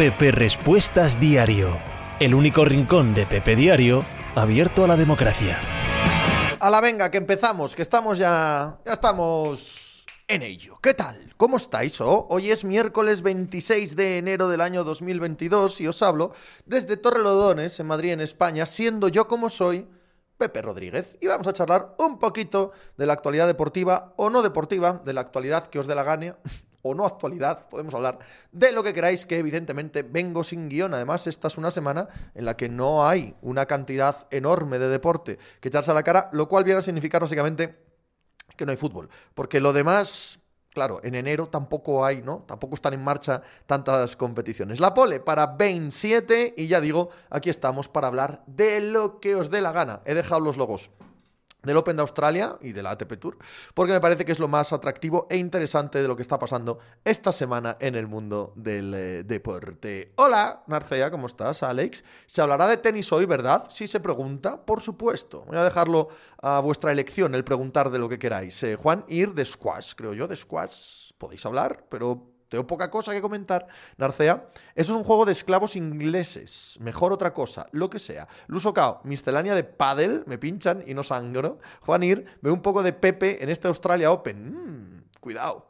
Pepe Respuestas Diario, el único rincón de Pepe Diario abierto a la democracia. A la venga, que empezamos, que estamos ya. Ya estamos en ello. ¿Qué tal? ¿Cómo estáis? Oh, hoy es miércoles 26 de enero del año 2022 y os hablo desde Torrelodones, en Madrid, en España, siendo yo como soy. Pepe Rodríguez y vamos a charlar un poquito de la actualidad deportiva o no deportiva, de la actualidad que os dé la gana, o no actualidad, podemos hablar de lo que queráis, que evidentemente vengo sin guion. Además, esta es una semana en la que no hay una cantidad enorme de deporte que echarse a la cara, lo cual viene a significar básicamente que no hay fútbol. Porque lo demás, claro, en enero tampoco hay, ¿no? Tampoco están en marcha tantas competiciones. La pole para 27 y ya digo, aquí estamos para hablar de lo que os dé la gana. He dejado los logos del Open de Australia y de la ATP Tour, porque me parece que es lo más atractivo e interesante de lo que está pasando esta semana en el mundo del eh, deporte. Hola, Narcea, ¿cómo estás, Alex? Se hablará de tenis hoy, ¿verdad? Si se pregunta, por supuesto. Voy a dejarlo a vuestra elección, el preguntar de lo que queráis. Eh, Juan, ir de squash, creo yo, de squash podéis hablar, pero tengo poca cosa que comentar. Narcea, eso es un juego de esclavos ingleses. Mejor otra cosa, lo que sea. Luso Cao, miscelánea de paddle, me pinchan y no sangro. Juanir, veo un poco de Pepe en este Australia Open. Mm, cuidado.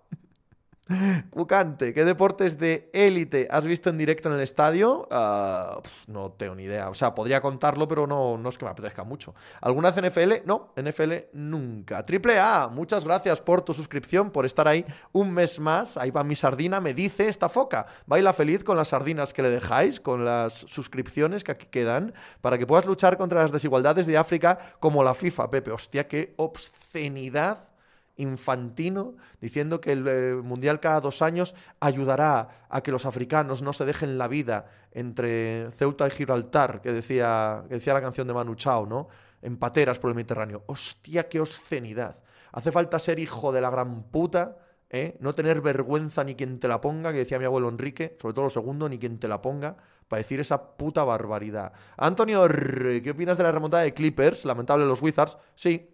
Cucante, ¿qué deportes de élite has visto en directo en el estadio? Ah, no tengo ni idea. O sea, podría contarlo, pero no, no es que me apetezca mucho. ¿Alguna NFL? No, NFL nunca. Triple A, muchas gracias por tu suscripción, por estar ahí un mes más. Ahí va mi sardina, me dice esta foca. Baila feliz con las sardinas que le dejáis, con las suscripciones que aquí quedan, para que puedas luchar contra las desigualdades de África como la FIFA, Pepe. Hostia, qué obscenidad infantino diciendo que el eh, Mundial cada dos años ayudará a que los africanos no se dejen la vida entre Ceuta y Gibraltar, que decía, que decía la canción de Manu Chao, ¿no? En pateras por el Mediterráneo. Hostia, qué obscenidad. Hace falta ser hijo de la gran puta, ¿eh? no tener vergüenza ni quien te la ponga, que decía mi abuelo Enrique, sobre todo lo segundo, ni quien te la ponga, para decir esa puta barbaridad. Antonio, ¿qué opinas de la remontada de Clippers? Lamentable los Wizards. Sí,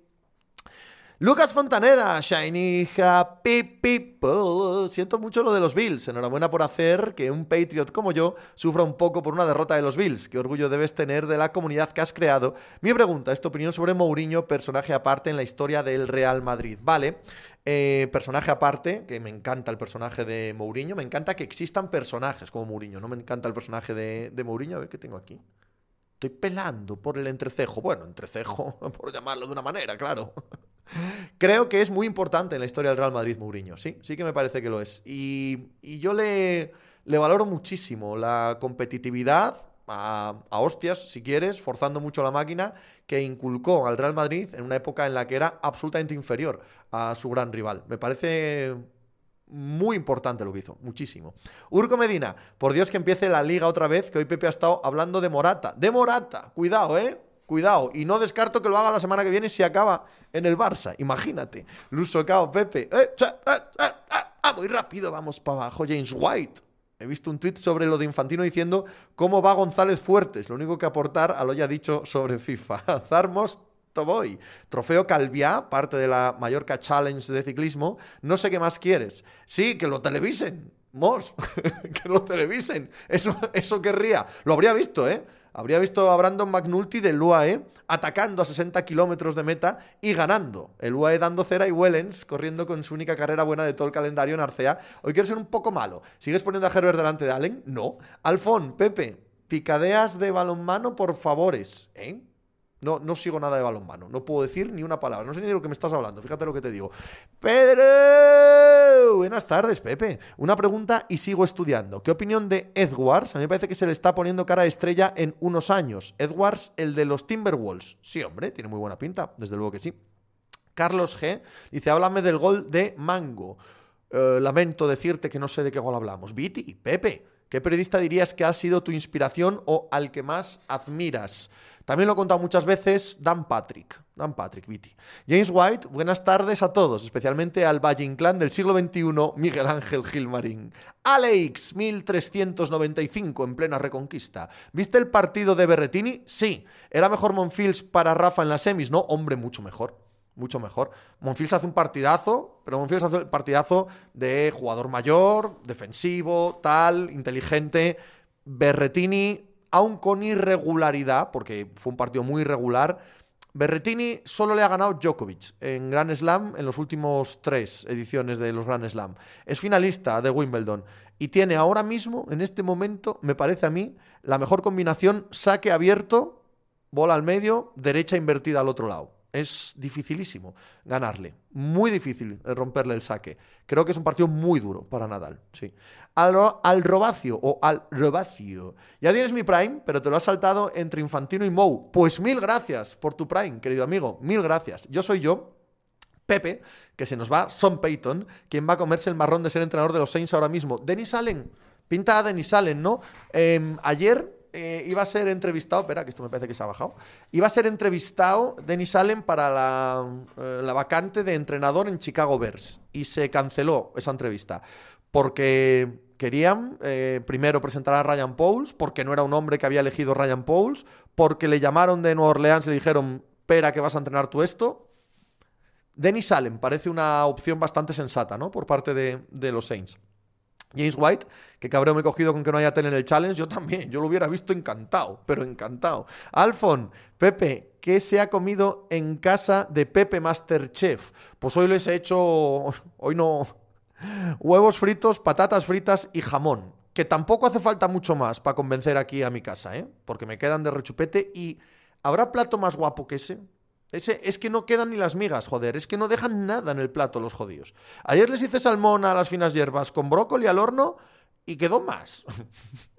Lucas Fontaneda, Shiny Happy People. Siento mucho lo de los Bills. Enhorabuena por hacer que un Patriot como yo sufra un poco por una derrota de los Bills. Qué orgullo debes tener de la comunidad que has creado. Mi pregunta es tu opinión sobre Mourinho, personaje aparte en la historia del Real Madrid. Vale, eh, personaje aparte, que me encanta el personaje de Mourinho. Me encanta que existan personajes como Mourinho. No me encanta el personaje de, de Mourinho. A ver qué tengo aquí. Estoy pelando por el entrecejo. Bueno, entrecejo, por llamarlo de una manera, claro. Creo que es muy importante en la historia del Real Madrid Mourinho, sí, sí que me parece que lo es. Y, yo le, valoro muchísimo la competitividad, a, a, hostias, si quieres, forzando mucho la máquina, que inculcó al Real Madrid en una época en la que era absolutamente inferior a su gran rival. Me parece muy importante lo que hizo, muchísimo. Urco Medina, por Dios que empiece la liga otra vez, que hoy Pepe ha estado hablando de Morata. De Morata, cuidado, ¿eh? Cuidado, y no descarto que lo haga la semana que viene si acaba en el Barça. Imagínate. Luso Cao, Pepe. Eh, eh, eh, ah, muy rápido, vamos para abajo. James White. He visto un tuit sobre lo de Infantino diciendo cómo va González Fuertes. Lo único que aportar a lo ya dicho sobre FIFA. Zarmos Toboy. Trofeo Calviá, parte de la Mallorca Challenge de ciclismo. No sé qué más quieres. Sí, que lo televisen. Mos, que lo televisen. Eso, eso querría. Lo habría visto, ¿eh? Habría visto a Brandon McNulty del UAE atacando a 60 kilómetros de meta y ganando. El UAE dando cera y Wellens corriendo con su única carrera buena de todo el calendario en Arcea. Hoy quiero ser un poco malo. ¿Sigues poniendo a Herbert delante de Allen? No. Alfón, Pepe, picadeas de balonmano por favores. ¿Eh? No, no sigo nada de balonmano. No puedo decir ni una palabra. No sé ni de lo que me estás hablando. Fíjate lo que te digo. Pedro. Buenas tardes, Pepe. Una pregunta y sigo estudiando. ¿Qué opinión de Edwards? A mí me parece que se le está poniendo cara estrella en unos años. Edwards, el de los Timberwolves. Sí, hombre, tiene muy buena pinta. Desde luego que sí. Carlos G. dice, háblame del gol de Mango. Eh, lamento decirte que no sé de qué gol hablamos. Viti, Pepe. ¿Qué periodista dirías que ha sido tu inspiración o al que más admiras? También lo he contado muchas veces, Dan Patrick. Dan Patrick, Viti. James White, buenas tardes a todos, especialmente al Valle Inclán del siglo XXI, Miguel Ángel Gilmarín. Alex, 1395, en plena reconquista. ¿Viste el partido de Berretini? Sí. ¿Era mejor Monfils para Rafa en las semis? No, hombre, mucho mejor mucho mejor. Monfils hace un partidazo, pero Monfils hace el partidazo de jugador mayor, defensivo, tal, inteligente, Berretini, aun con irregularidad, porque fue un partido muy irregular, Berretini solo le ha ganado Djokovic en Grand Slam en los últimos tres ediciones de los Grand Slam. Es finalista de Wimbledon y tiene ahora mismo, en este momento, me parece a mí, la mejor combinación saque abierto, bola al medio, derecha invertida al otro lado. Es dificilísimo ganarle. Muy difícil romperle el saque. Creo que es un partido muy duro para Nadal. Sí. Al, al Robacio o al Robacio. Ya tienes mi Prime, pero te lo has saltado entre Infantino y Mou. Pues mil gracias por tu Prime, querido amigo. Mil gracias. Yo soy yo. Pepe, que se nos va Son Payton, quien va a comerse el marrón de ser entrenador de los Saints ahora mismo. Denis Allen, pinta a Denis Allen, ¿no? Em, ayer eh, iba a ser entrevistado, espera, que esto me parece que se ha bajado, iba a ser entrevistado Denis Allen para la, eh, vacante de entrenador en Chicago Bears y se canceló esa entrevista porque querían eh, primero presentar a Ryan Pauls, porque no era un hombre que había elegido Ryan Pauls, porque le llamaron de Nueva Orleans y le dijeron, espera que vas a entrenar tú esto. Denis Allen parece una opción bastante sensata, ¿no? Por parte de los Saints. James White, que cabreo me he cogido con que no haya tele en el challenge, yo también, yo lo hubiera visto encantado, pero encantado. Alfon, Pepe, ¿qué se ha comido en casa de Pepe Masterchef? Pues hoy les he hecho, hoy no, huevos fritos, patatas fritas y jamón, que tampoco hace falta mucho más para convencer aquí a mi casa, ¿eh? Porque me quedan de rechupete y ¿habrá plato más guapo que ese? Es que no quedan ni las migas, joder. Es que no dejan nada en el plato los jodidos. Ayer les hice salmón a las finas hierbas con brócoli al horno y quedó más.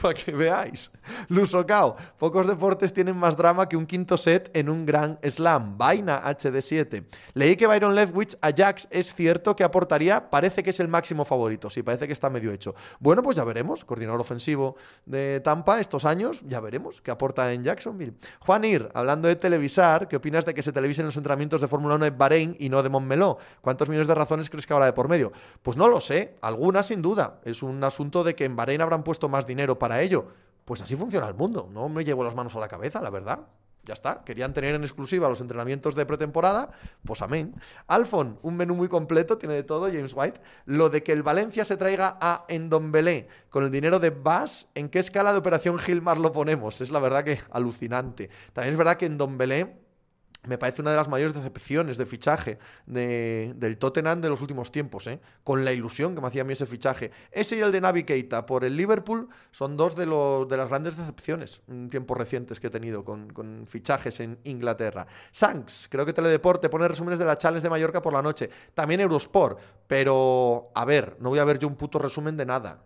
para que veáis. Lusocao, pocos deportes tienen más drama que un quinto set en un gran slam. Vaina HD7. Leí que Byron Leftwich a Jax es cierto que aportaría, parece que es el máximo favorito, sí, parece que está medio hecho. Bueno, pues ya veremos, coordinador ofensivo de Tampa estos años, ya veremos qué aporta en Jacksonville. Juan Ir, hablando de televisar, ¿qué opinas de que se televisen los entrenamientos de Fórmula 1 en Bahrein y no de Montmeló? ¿Cuántos millones de razones crees que habrá de por medio? Pues no lo sé, algunas sin duda. Es un asunto de que en Bahrein habrán puesto más dinero para para ello. Pues así funciona el mundo. No me llevo las manos a la cabeza, la verdad. Ya está. Querían tener en exclusiva los entrenamientos de pretemporada. Pues amén. Alfon, un menú muy completo, tiene de todo, James White. Lo de que el Valencia se traiga a Endombelé con el dinero de Bass, ¿en qué escala de operación Gilmar lo ponemos? Es la verdad que alucinante. También es verdad que Endombelé me parece una de las mayores decepciones de fichaje del Tottenham de los últimos tiempos, ¿eh? con la ilusión que me hacía a mí ese fichaje. Ese y el de Navi Keita por el Liverpool son dos de, los, de las grandes decepciones en tiempos recientes que he tenido con, con fichajes en Inglaterra. Sanks, creo que Teledeporte pone resúmenes de la Challenge de Mallorca por la noche. También Eurosport, pero a ver, no voy a ver yo un puto resumen de nada.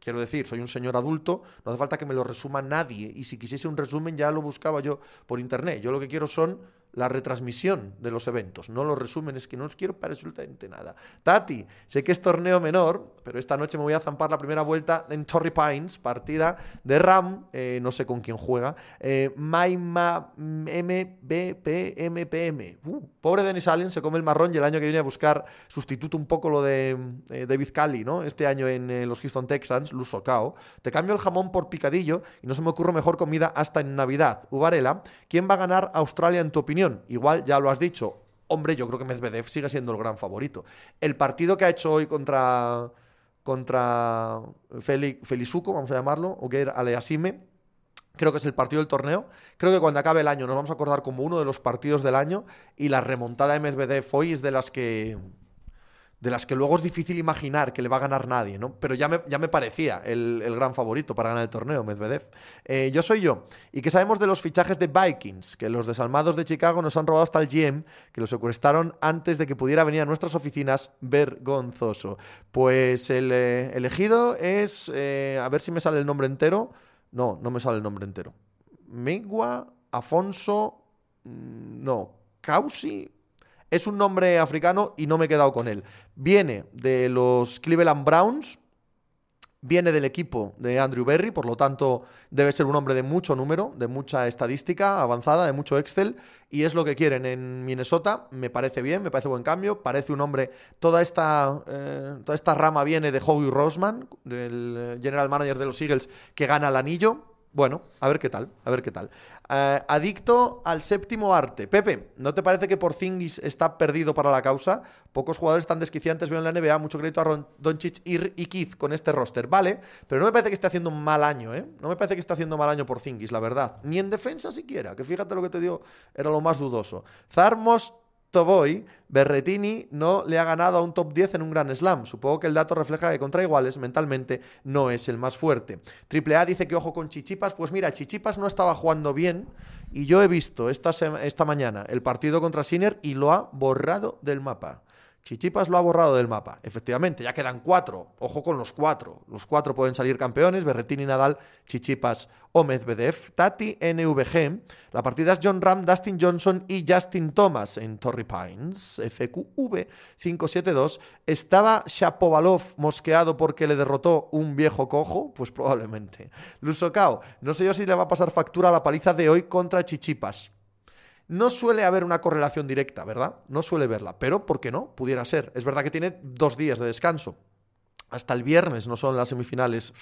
Quiero decir, soy un señor adulto, no hace falta que me lo resuma nadie. Y si quisiese un resumen, ya lo buscaba yo por internet. Yo lo que quiero son la retransmisión de los eventos, no los resúmenes, que no os quiero para absolutamente nada. Tati, sé que es torneo menor, pero esta noche me voy a zampar la primera vuelta en Torrey Pines, partida de RAM, eh, no sé con quién juega, eh, Maima MBPMPM. Uh, pobre Denis Allen, se come el marrón y el año que viene a buscar sustituto un poco lo de eh, David Cali, ¿no? Este año en eh, los Houston Texans, Luso Cao. Te cambio el jamón por picadillo y no se me ocurre mejor comida hasta en Navidad. Uvarela, ¿quién va a ganar Australia en tu opinión? Igual ya lo has dicho. Hombre, yo creo que Medvedev sigue siendo el gran favorito. El partido que ha hecho hoy contra, contra vamos a llamarlo, o que era Aleasime, creo que es el partido del torneo. Creo que cuando acabe el año nos vamos a acordar como uno de los partidos del año y la remontada de Medvedev hoy es de las que de las que luego es difícil imaginar que le va a ganar nadie, ¿no? Pero ya me, ya me parecía el, gran favorito para ganar el torneo, Medvedev. Eh, yo soy yo. ¿Y qué sabemos de los fichajes de Vikings? Que los desalmados de Chicago nos han robado hasta el GM, que lo secuestraron antes de que pudiera venir a nuestras oficinas vergonzoso. Pues el eh, elegido es, eh, a ver si me sale el nombre entero. No, no me sale el nombre entero. Migua, Afonso, mm, no, Causi, es un nombre africano y no me he quedado con él. Viene de los Cleveland Browns, viene del equipo de Andrew Berry, por lo tanto debe ser un hombre de mucho número, de mucha estadística avanzada, de mucho Excel, y es lo que quieren en Minnesota. Me parece bien, me parece buen cambio, parece un hombre, toda esta, eh, toda esta rama viene de Howie Roseman, del eh, general manager de los Eagles, que gana el anillo, Bueno, a ver qué tal, a ver qué tal. Eh, adicto al séptimo arte. Pepe, ¿no te parece que Porzingis está perdido para la causa? Pocos jugadores tan desquiciantes veo en la NBA, mucho crédito a Ron, Doncic y, Keith con este roster. Vale, pero no me parece que esté haciendo un mal año, ¿eh? No me parece que esté haciendo mal año Porzingis, la verdad. Ni en defensa siquiera, que fíjate lo que te digo, era lo más dudoso. Zarmos Toboy, Berretini no le ha ganado a un top 10 en un gran slam. Supongo que el dato refleja que contra iguales mentalmente no es el más fuerte. Triple A dice que ojo con Chichipas. Pues mira, Chichipas no estaba jugando bien y yo he visto esta, esta mañana el partido contra Sinner y lo ha borrado del mapa. Chichipas lo ha borrado del mapa. Efectivamente, ya quedan cuatro. Ojo con los cuatro. Los cuatro pueden salir campeones: Berretini, Nadal, Chichipas o Medvedev. Tati, NVG. La partida es John Ram, Dustin Johnson y Justin Thomas en Torrey Pines. FQV 572. ¿Estaba Shapovalov mosqueado porque le derrotó un viejo cojo? Pues probablemente. Lusokao. No sé yo si le va a pasar factura a la paliza de hoy contra Chichipas. No suele haber una correlación directa, ¿verdad? No suele verla, pero ¿por qué no? Pudiera ser. Es verdad que tiene dos días de descanso. Hasta el viernes no son las semifinales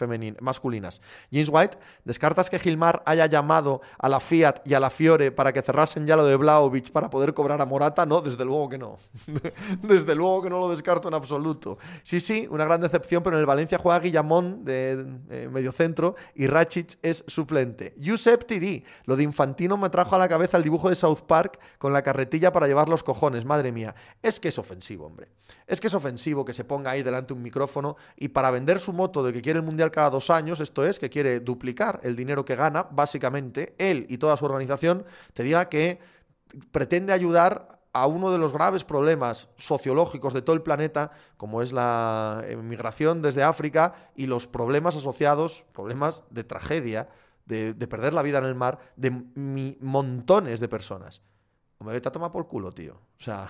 masculinas. James White, ¿descartas que Gilmar haya llamado a la Fiat y a la Fiore para que cerrasen ya lo de Blaovic para poder cobrar a Morata? No, desde luego que no. desde luego que no lo descarto en absoluto. Sí, sí, una gran decepción, pero en el Valencia juega Guillamón de eh, medio centro y Rachic es suplente. Giuseppe TD, lo de Infantino me trajo a la cabeza el dibujo de South Park con la carretilla para llevar los cojones, madre mía. Es que es ofensivo, hombre. Es que es ofensivo que se ponga ahí delante un micrófono y para vender su moto de que quiere el Mundial cada dos años, esto es, que quiere duplicar el dinero que gana, básicamente, él y toda su organización, te diga que pretende ayudar a uno de los graves problemas sociológicos de todo el planeta, como es la migración desde África y los problemas asociados, problemas de tragedia, de, perder la vida en el mar, de montones de personas. Me vete a tomar por culo, tío. O sea,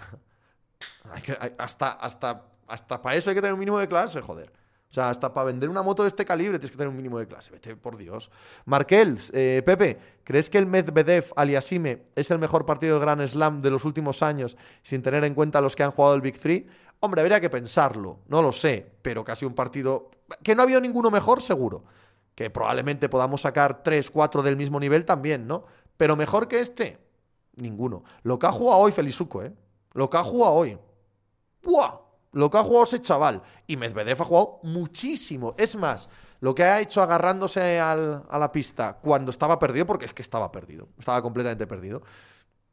hasta, hasta hasta para eso hay que tener un mínimo de clase, joder. O sea, hasta para vender una moto de este calibre tienes que tener un mínimo de clase. Vete, por Dios. Markels, eh, Pepe, ¿crees que el Medvedev aliasime es el mejor partido de Grand Slam de los últimos años sin tener en cuenta los que han jugado el Big Three? Hombre, habría que pensarlo. No lo sé, pero casi un partido que no ha habido ninguno mejor, seguro. Que probablemente podamos sacar 3, 4 del mismo nivel también, ¿no? Pero mejor que este, ninguno. Lo que ha jugado hoy Felizuco, ¿eh? Lo que ha jugado hoy. ¡Buah! Lo que ha jugado ese chaval. Y Medvedev ha jugado muchísimo. Es más, lo que ha hecho agarrándose a la pista cuando estaba perdido, porque es que estaba perdido. Estaba completamente perdido.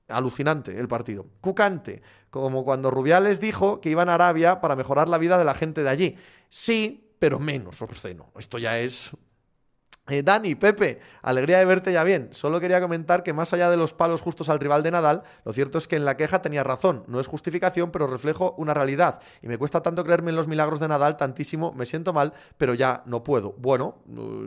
Alucinante el partido. Cucante, como cuando Rubiales dijo que iban a Arabia para mejorar la vida de la gente de allí. Sí, pero menos obsceno. Esto ya es eh, Dani, Pepe, alegría de verte ya bien. Solo quería comentar que más allá de los palos justos al rival de Nadal, lo cierto es que en la queja tenía razón. No es justificación, pero reflejo una realidad. Y me cuesta tanto creerme en los milagros de Nadal, tantísimo, me siento mal, pero ya no puedo. Bueno,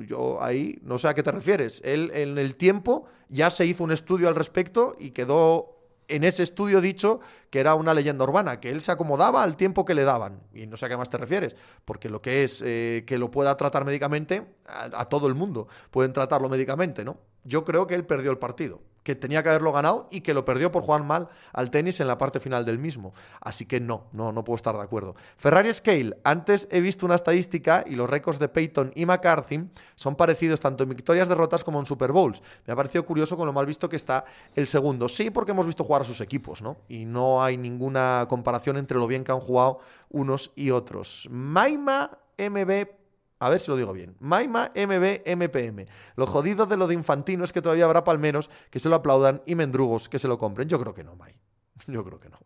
yo ahí no sé a qué te refieres. Él en el tiempo ya se hizo un estudio al respecto y quedó en ese estudio dicho que era una leyenda urbana, que él se acomodaba al tiempo que le daban. Y no sé a qué más te refieres, porque lo que es eh, que lo pueda tratar médicamente, a, a, todo el mundo pueden tratarlo médicamente, ¿no? Yo creo que él perdió el partido que tenía que haberlo ganado y que lo perdió por jugar mal al tenis en la parte final del mismo. Así que no, no, no puedo estar de acuerdo. Ferrari Scale, antes he visto una estadística y los récords de Peyton y McCarthy son parecidos tanto en victorias, derrotas como en Super Bowls. Me ha parecido curioso con lo mal visto que está el segundo. Sí, porque hemos visto jugar a sus equipos, ¿no? Y no hay ninguna comparación entre lo bien que han jugado unos y otros. Maima MB a ver si lo digo bien. Maima MB MPM. Lo jodido de lo de Infantino es que todavía habrá palmeros que se lo aplaudan y mendrugos que se lo compren. Yo creo que no, Mai. Yo creo que no.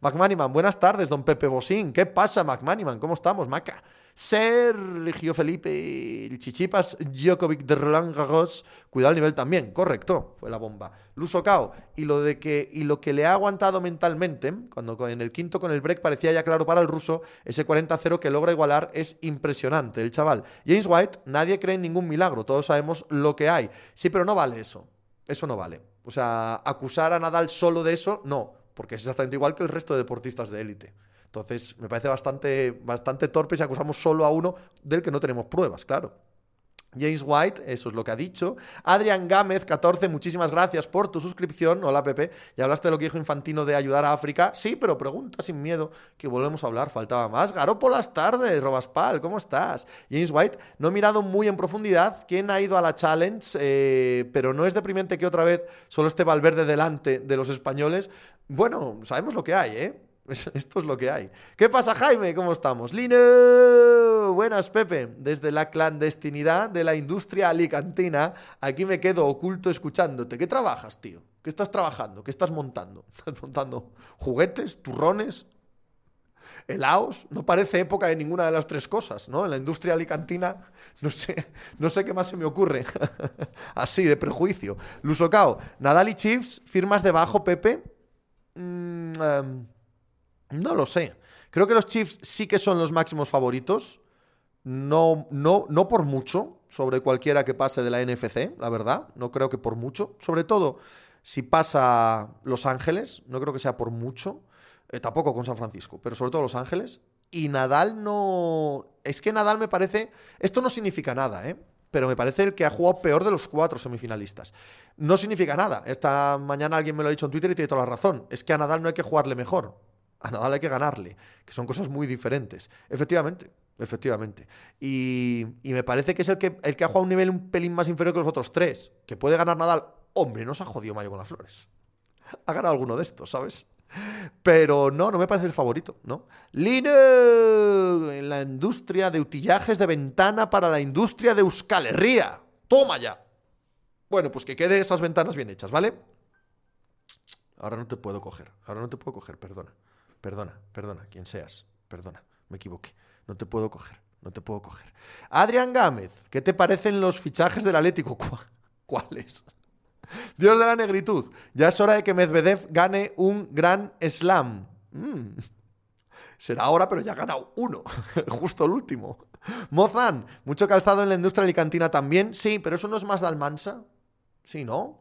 McManiman, buenas tardes, don Pepe Bosín. ¿Qué pasa, McManiman? ¿Cómo estamos, Maca? Sergio Felipe, el Chichipas, Djokovic de Roland Garros, cuidado el nivel también, correcto, fue la bomba. Luso Cao, y lo de que y lo que le ha aguantado mentalmente, cuando en el quinto con el break parecía ya claro para el ruso, ese 40-0 que logra igualar es impresionante, el chaval. James White, nadie cree en ningún milagro, todos sabemos lo que hay. Sí, pero no vale eso. Eso no vale. O sea, acusar a Nadal solo de eso, no, porque es exactamente igual que el resto de deportistas de élite. Entonces, me parece bastante, bastante torpe si acusamos solo a uno del que no tenemos pruebas, claro. James White, eso es lo que ha dicho. Adrián Gámez, 14, muchísimas gracias por tu suscripción. Hola, Pepe. Ya hablaste de lo que dijo Infantino de ayudar a África. Sí, pero pregunta sin miedo, que volvemos a hablar. Faltaba más. Garo por las tardes, Robaspal, ¿cómo estás? James White, no he mirado muy en profundidad quién ha ido a la Challenge, eh, pero no es deprimente que otra vez solo esté Valverde delante de los españoles. Bueno, sabemos lo que hay, ¿eh? Esto es lo que hay. ¿Qué pasa, Jaime? ¿Cómo estamos? Lino. Buenas, Pepe. Desde la clandestinidad de la industria alicantina, aquí me quedo oculto escuchándote. ¿Qué trabajas, tío? ¿Qué estás trabajando? ¿Qué estás montando? ¿Estás montando juguetes, turrones, helados? No parece época de ninguna de las tres cosas, ¿no? En la industria alicantina, no sé, no sé qué más se me ocurre. Así, de prejuicio. Lusocao, Nadal y Chiefs, firmas debajo, Pepe. Mm, em, no lo sé. Creo que los Chiefs sí que son los máximos favoritos. No, no, no por mucho sobre cualquiera que pase de la NFC, la verdad. No creo que por mucho. Sobre todo si pasa Los Ángeles, no creo que sea por mucho. Eh, tampoco con San Francisco, pero sobre todo Los Ángeles. Y Nadal no. Es que Nadal me parece. Esto no significa nada, ¿eh? Pero me parece el que ha jugado peor de los cuatro semifinalistas. No significa nada. Esta mañana alguien me lo ha dicho en Twitter y tiene toda la razón. Es que a Nadal no hay que jugarle mejor a Nadal hay que ganarle, que son cosas muy diferentes. Efectivamente, efectivamente. Y, me parece que es el que, el que ha jugado a un nivel un pelín más inferior que los otros tres. Que puede ganar Nadal. Hombre, no se ha jodido Mayo con las flores. Ha ganado alguno de estos, ¿sabes? Pero no, no me parece el favorito, ¿no? Lino en la industria de utillajes de ventana para la industria de Euskal Herria. Toma ya. Bueno, pues que quede esas ventanas bien hechas, ¿vale? Ahora no te puedo coger, ahora no te puedo coger, perdona. Perdona, perdona, quien seas. Perdona, me equivoqué. No te puedo coger, no te puedo coger. Adrián Gámez, ¿qué te parecen los fichajes del Atlético? ¿Cuáles? Dios de la negritud, ya es hora de que Medvedev gane un gran slam. Mm. Será ahora, pero ya ha ganado uno, justo el último. Mozan, mucho calzado en la industria alicantina también. Sí, pero eso no es más de Almansa. Sí, ¿no?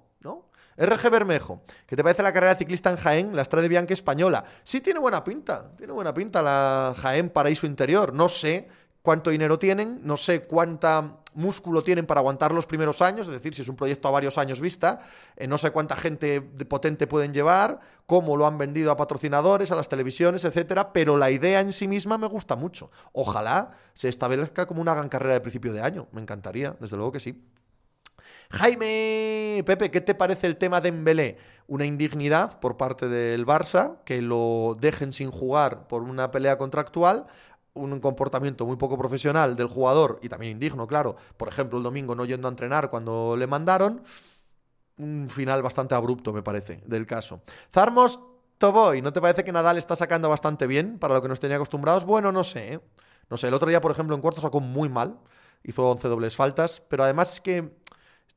RG Bermejo, ¿qué te parece la carrera ciclista en Jaén, la Estrada de Bianca española? Sí, tiene buena pinta, tiene buena pinta la Jaén Paraíso Interior. No sé cuánto dinero tienen, no sé cuánta músculo tienen para aguantar los primeros años, es decir, si es un proyecto a varios años vista, eh, no sé cuánta gente potente pueden llevar, cómo lo han vendido a patrocinadores, a las televisiones, etcétera, pero la idea en sí misma me gusta mucho. Ojalá se establezca como una gran carrera de principio de año, me encantaría, desde luego que sí. Jaime, Pepe, ¿qué te parece el tema de Embelé? Una indignidad por parte del Barça, que lo dejen sin jugar por una pelea contractual, un comportamiento muy poco profesional del jugador y también indigno, claro. Por ejemplo, el domingo no yendo a entrenar cuando le mandaron. Un final bastante abrupto, me parece, del caso. Zarmos Toboy, ¿no te parece que Nadal está sacando bastante bien para lo que nos tenía acostumbrados? Bueno, no sé. ¿eh? No sé, el otro día, por ejemplo, en cuarto sacó muy mal. Hizo 11 dobles faltas, pero además es que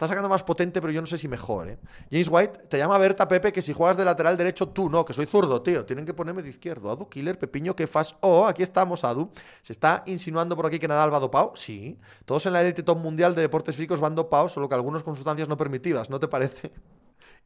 Está sacando más potente, pero yo no sé si mejor, ¿eh? James White, te llama Berta Pepe que si juegas de lateral derecho tú, no, que soy zurdo, tío. Tienen que ponerme de izquierdo. Adu, Killer, Pepiño, que fas. Oh, aquí estamos, Adu. ¿Se está insinuando por aquí que Nadal va dopado? Sí. Todos en la élite top mundial de deportes físicos van dopados, solo que algunos con sustancias no permitidas, ¿no te parece?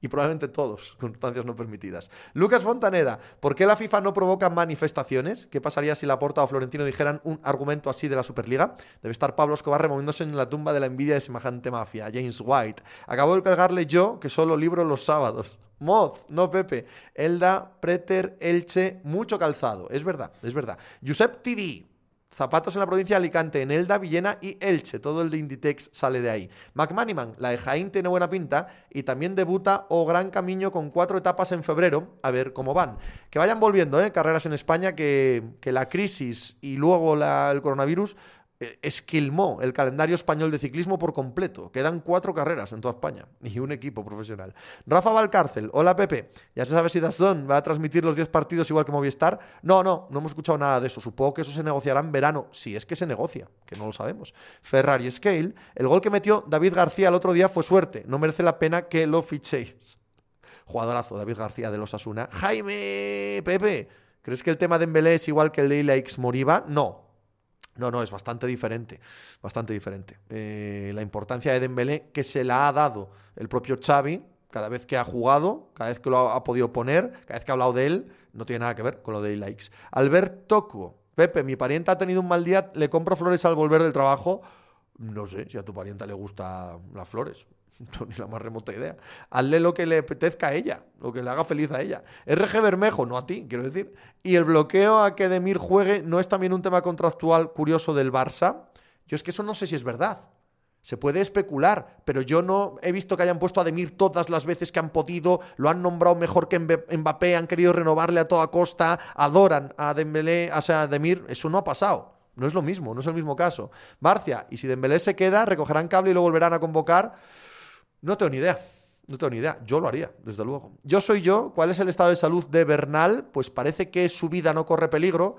Y probablemente todos, con sustancias no permitidas. Lucas Fontaneda, ¿por qué la FIFA no provoca manifestaciones? ¿Qué pasaría si Laporta o Florentino dijeran un argumento así de la Superliga? Debe estar Pablo Escobar removiéndose en la tumba de la envidia de semejante mafia. James White. Acabo de cargarle yo, que solo libro los sábados. Moz, no Pepe. Elda, Preter, Elche, mucho calzado. Es verdad, es verdad. Josep Tidi, Zapatos en la provincia de Alicante, en Elda, Villena y Elche. Todo el de Inditex sale de ahí. McManiman, la de Jaén tiene buena pinta y también debuta O Gran Camino con cuatro etapas en febrero. A ver cómo van. Que vayan volviendo, ¿eh? Carreras en España, que, que la crisis y luego el coronavirus esquilmó el calendario español de ciclismo por completo. Quedan cuatro carreras en toda España y un equipo profesional. Rafa Valcárcel, hola Pepe. ¿Ya se sabe si Dazón va a transmitir los 10 partidos igual que Movistar? No, no, no hemos escuchado nada de eso. Supongo que eso se negociará en verano, si es que se negocia, que no lo sabemos. Ferrari Scale, el gol que metió David García el otro día fue suerte. No merece la pena que lo fichéis. Jugadorazo, David García de los Asuna. Jaime, Pepe, ¿crees que el tema de Embelé es igual que el de Ilaix Moriba? No, no, no, es bastante diferente, bastante diferente. Eh, la importancia de Dembélé que se la ha dado el propio Xavi cada vez que ha jugado, cada vez que lo ha, podido poner, cada vez que ha hablado de él, no tiene nada que ver con lo de likes. Albert Toco, Pepe, mi pariente ha tenido un mal día, le compro flores al volver del trabajo. No sé si a tu parienta le gusta las flores. No, ni la más remota idea. Hazle lo que le apetezca a ella, lo que le haga feliz a ella. RG Bermejo, no a ti, quiero decir. Y el bloqueo a que Demir juegue no es también un tema contractual curioso del Barça. Yo es que eso no sé si es verdad. Se puede especular, pero yo no he visto que hayan puesto a Demir todas las veces que han podido, lo han nombrado mejor que Mbappé, han querido renovarle a toda costa, adoran a Dembélé, o sea, a Demir, eso no ha pasado. No es lo mismo, no es el mismo caso. Marcia, y si Dembélé se queda, recogerán cable y lo volverán a convocar. No tengo ni idea. No tengo ni idea. Yo lo haría, desde luego. Yo soy yo. ¿Cuál es el estado de salud de Bernal? Pues parece que su vida no corre peligro,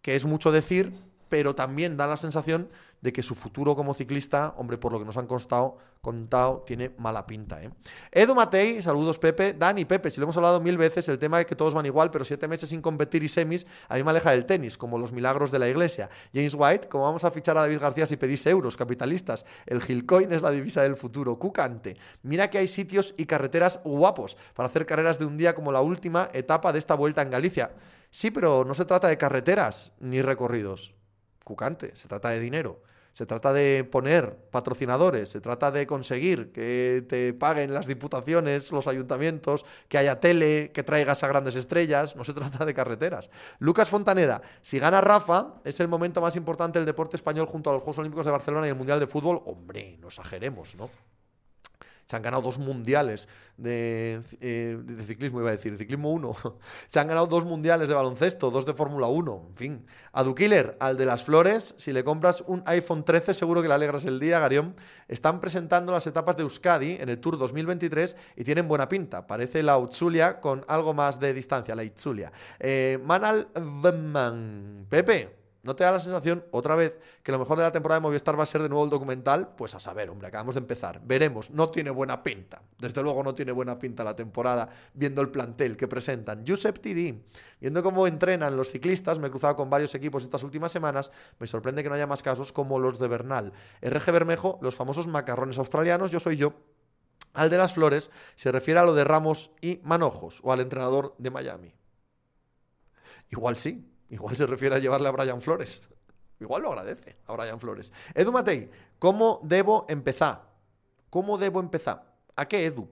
que es mucho decir, pero también da la sensación de que su futuro como ciclista, hombre, por lo que nos han contado, tiene mala pinta. ¿eh? Edu Matei, saludos Pepe, Dani, Pepe, si lo hemos hablado mil veces, el tema es que todos van igual, pero siete meses sin competir y semis, a mí me aleja del tenis, como los milagros de la iglesia. James White, como vamos a fichar a David García si pedís euros, capitalistas, el Gilcoin es la divisa del futuro. Cucante, mira que hay sitios y carreteras guapos para hacer carreras de un día como la última etapa de esta vuelta en Galicia. Sí, pero no se trata de carreteras ni recorridos cucante, se trata de dinero. Se trata de poner patrocinadores, se trata de conseguir que te paguen las diputaciones, los ayuntamientos, que haya tele, que traigas a grandes estrellas, no se trata de carreteras. Lucas Fontaneda, si gana Rafa, es el momento más importante del deporte español junto a los Juegos Olímpicos de Barcelona y el Mundial de Fútbol. Hombre, no exageremos, ¿no? Se han ganado dos mundiales de, eh, de, ciclismo, iba a decir, de ciclismo 1. Se han ganado dos mundiales de baloncesto, dos de Fórmula 1. En fin. A Dukiller, al de las flores, si le compras un iPhone 13, seguro que le alegras el día, Garión. Están presentando las etapas de Euskadi en el Tour 2023 y tienen buena pinta. Parece la Utsulia con algo más de distancia, la Itzulia. Eh, Manal Pepe. ¿No te da la sensación, otra vez, que lo mejor de la temporada de Movistar va a ser de nuevo el documental? Pues a saber, hombre, acabamos de empezar. Veremos. No tiene buena pinta. Desde luego no tiene buena pinta la temporada, viendo el plantel que presentan. Josep TD, viendo cómo entrenan los ciclistas, me he cruzado con varios equipos estas últimas semanas, me sorprende que no haya más casos como los de Bernal. RG Bermejo, los famosos macarrones australianos, yo soy yo. Al de las flores se refiere a lo de Ramos y Manojos, o al entrenador de Miami. Igual sí, Igual se refiere a llevarle a Brian Flores. Igual lo agradece a Brian Flores. Edu Matei, ¿cómo debo empezar? ¿Cómo debo empezar? ¿A qué Edu?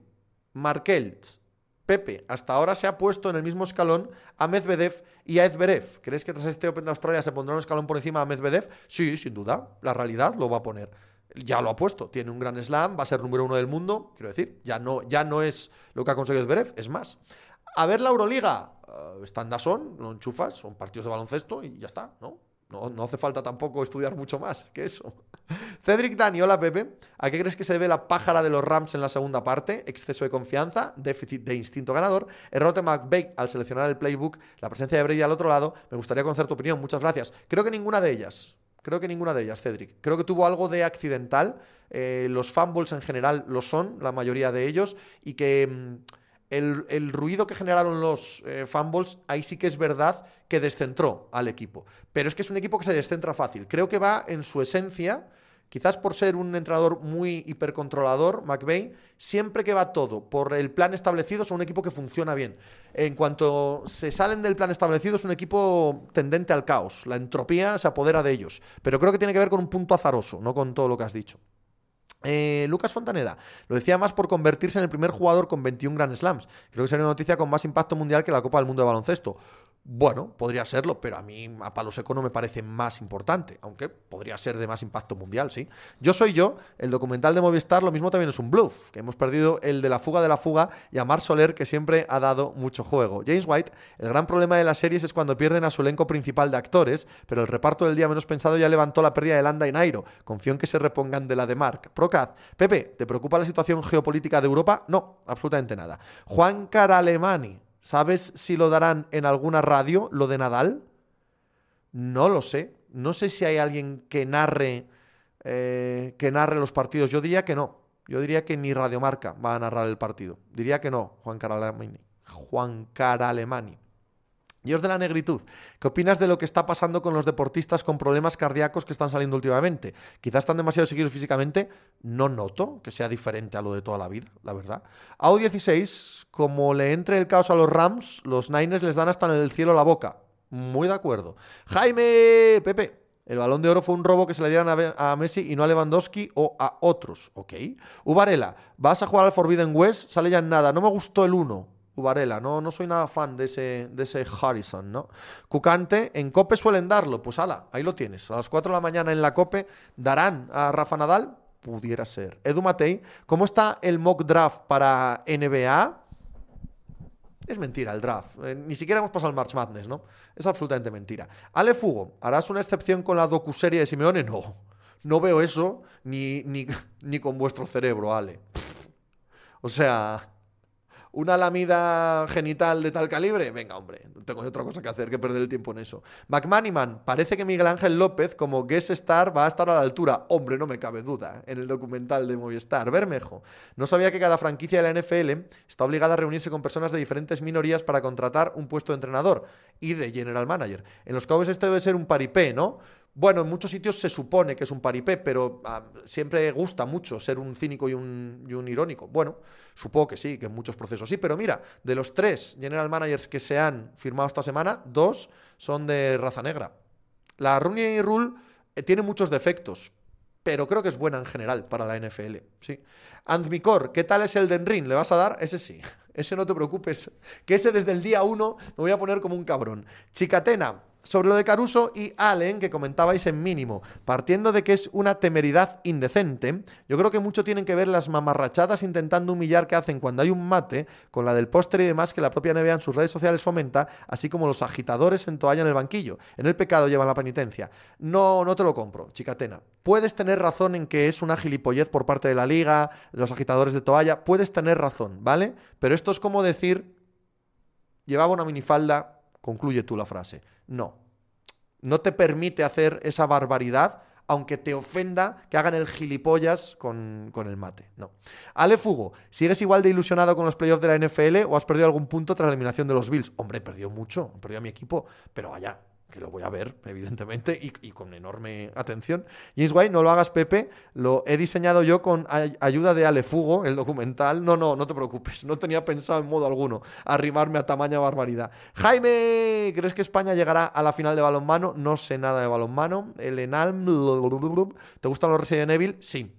Markelts. Pepe, hasta ahora se ha puesto en el mismo escalón a Medvedev y a Edverev. ¿Crees que tras este Open de Australia se pondrá un escalón por encima a Medvedev? Sí, sin duda. La realidad lo va a poner. Ya lo ha puesto. Tiene un gran slam, va a ser número uno del mundo. Quiero decir, ya no, ya no es lo que ha conseguido Edverev, es más. A ver la Euroliga. Uh, están son, lo enchufas, son partidos de baloncesto y ya está, ¿no? No, no hace falta tampoco estudiar mucho más que eso. Cedric Dani, hola Pepe. ¿A qué crees que se debe la pájara de los Rams en la segunda parte? Exceso de confianza, déficit de instinto ganador, error de McVeigh al seleccionar el playbook, la presencia de Brady al otro lado. Me gustaría conocer tu opinión, muchas gracias. Creo que ninguna de ellas. Creo que ninguna de ellas, Cedric. Creo que tuvo algo de accidental. Eh, los fumbles en general lo son, la mayoría de ellos, y que. Mm, el, ruido que generaron los eh, ahí sí que es verdad que descentró al equipo. Pero es que es un equipo que se descentra fácil. Creo que va en su esencia, quizás por ser un entrenador muy hipercontrolador, McVeigh, siempre que va todo por el plan establecido, es un equipo que funciona bien. En cuanto se salen del plan establecido, es un equipo tendente al caos. La entropía se apodera de ellos. Pero creo que tiene que ver con un punto azaroso, no con todo lo que has dicho. Eh, Lucas Fontaneda lo decía más por convertirse en el primer jugador con 21 Grand Slams. Creo que sería una noticia con más impacto mundial que la Copa del Mundo de Baloncesto. Bueno, podría serlo, pero a mí a palo seco no me parece más importante, aunque podría ser de más impacto mundial, sí. Yo soy yo, el documental de Movistar lo mismo también es un bluff, que hemos perdido el de la fuga de la fuga y a Mar Soler, que siempre ha dado mucho juego. James White, el gran problema de las series es cuando pierden a su elenco principal de actores, pero el reparto del día menos pensado ya levantó la pérdida de Landa y Nairo. Confío en que se repongan de la de Mark. Procad, Pepe, ¿te preocupa la situación geopolítica de Europa? No, absolutamente nada. Juan Caralemani, ¿Sabes si lo darán en alguna radio, lo de Nadal? No lo sé. No sé si hay alguien que narre, eh, que narre los partidos. Yo diría que no. Yo diría que ni Radiomarca va a narrar el partido. Diría que no, Juan Caralemani. Juan Caralemani. Dios de la negritud, ¿qué opinas de lo que está pasando con los deportistas con problemas cardíacos que están saliendo últimamente? Quizás están demasiado seguidos físicamente, no noto que sea diferente a lo de toda la vida, la verdad. AU 16, como le entre el caos a los Rams, los Niners les dan hasta en el cielo la boca. Muy de acuerdo. Jaime, Pepe, El balón de oro fue un robo que se le dieran a, a Messi y no a Lewandowski o a otros. Ok. Uvarela, vas a jugar al Forbidden West, sale ya en nada. No me gustó el 1. Uvarela, no, no soy nada fan de ese, de ese Harrison, ¿no? Cucante, en Cope suelen darlo, pues ala, ahí lo tienes. A las 4 de la mañana en la Cope darán a Rafa Nadal, pudiera ser. Edu Matei, ¿cómo está el mock draft para NBA? Es mentira el draft. Eh, ni siquiera hemos pasado el March Madness, ¿no? Es absolutamente mentira. Ale Fugo, ¿harás una excepción con la docuserie de Simeone? No. No veo eso ni, ni, ni con vuestro cerebro, Ale. O sea, una lamida genital de tal calibre, venga, hombre, no tengo otra cosa que hacer que perder el tiempo en eso. McManiman, parece que Miguel Ángel López, como guest star, va a estar a la altura. Hombre, no me cabe duda, en el documental de Movistar. Bermejo, no sabía que cada franquicia de la NFL está obligada a reunirse con personas de diferentes minorías para contratar un puesto de entrenador y de general manager. En los Cowboys este debe ser un paripé, ¿no? Bueno, en muchos sitios se supone que es un paripé, pero ah, siempre gusta mucho ser un cínico y un, irónico. Bueno, supongo que sí, que en muchos procesos sí, pero mira, de los tres general managers que se han firmado esta semana, dos son de raza negra. La Rooney Rule eh, tiene muchos defectos, pero creo que es buena en general para la NFL. Sí. Andmicor, ¿qué tal es el Denrin? ¿Le vas a dar? Ese sí. Ese no te preocupes. Que ese desde el día uno me voy a poner como un cabrón. Chicatena, sobre lo de Caruso y Allen, que comentabais en mínimo, partiendo de que es una temeridad indecente, yo creo que mucho tienen que ver las mamarrachadas intentando humillar que hacen cuando hay un mate, con la del póster y demás que la propia NBA en sus redes sociales fomenta, así como los agitadores en toalla en el banquillo. En el pecado llevan la penitencia. No, no te lo compro, chicatena. Puedes tener razón en que es una gilipollez por parte de la liga, los agitadores de toalla, puedes tener razón, ¿vale? Pero esto es como decir, llevaba una minifalda Concluye tú la frase. No. No te permite hacer esa barbaridad, aunque te ofenda que hagan el gilipollas con, con, el mate. No. Ale Fugo, ¿sigues igual de ilusionado con los playoffs de la NFL o has perdido algún punto tras la eliminación de los Bills? Hombre, perdió mucho, perdió a mi equipo, pero vaya, que lo voy a ver, evidentemente, y, con enorme atención. James White, no lo hagas, Pepe, lo he diseñado yo con ayuda de Alefugo, el documental. No, no, no te preocupes, no tenía pensado en modo alguno arrimarme a tamaña barbaridad. Jaime, ¿crees que España llegará a la final de balonmano? No sé nada de balonmano. El Enalm, ¿te gustan los Resident Evil? Sí,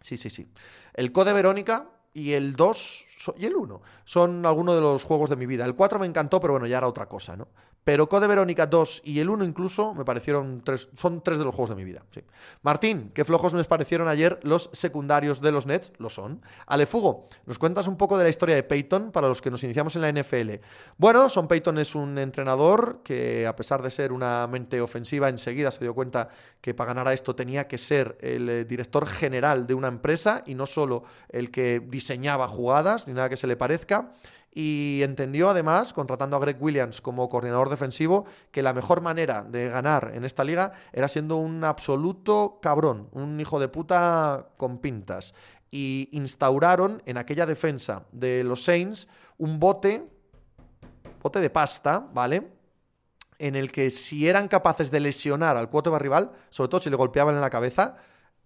sí, sí, sí. El Code Verónica, y el 2 y el 1 son algunos de los juegos de mi vida. El 4 me encantó, pero bueno, ya era otra cosa, ¿no? Pero Code Verónica 2 y el 1 incluso me parecieron tres, son tres de los juegos de mi vida. Sí. Martín, qué flojos me parecieron ayer los secundarios de los Nets, lo son. Alefugo, ¿nos cuentas un poco de la historia de Peyton para los que nos iniciamos en la NFL? Bueno, Son Peyton es un entrenador que a pesar de ser una mente ofensiva, enseguida se dio cuenta que para ganar a esto tenía que ser el eh, director general de una empresa y no solo el que diseñaba jugadas nada que se le parezca y entendió además, contratando a Greg Williams como coordinador defensivo, que la mejor manera de ganar en esta liga era siendo un absoluto cabrón, un hijo de puta con pintas. Y instauraron en aquella defensa de los Saints un bote, bote de pasta, ¿vale? En el que si eran capaces de lesionar al quarterback rival, sobre todo si le golpeaban en la cabeza,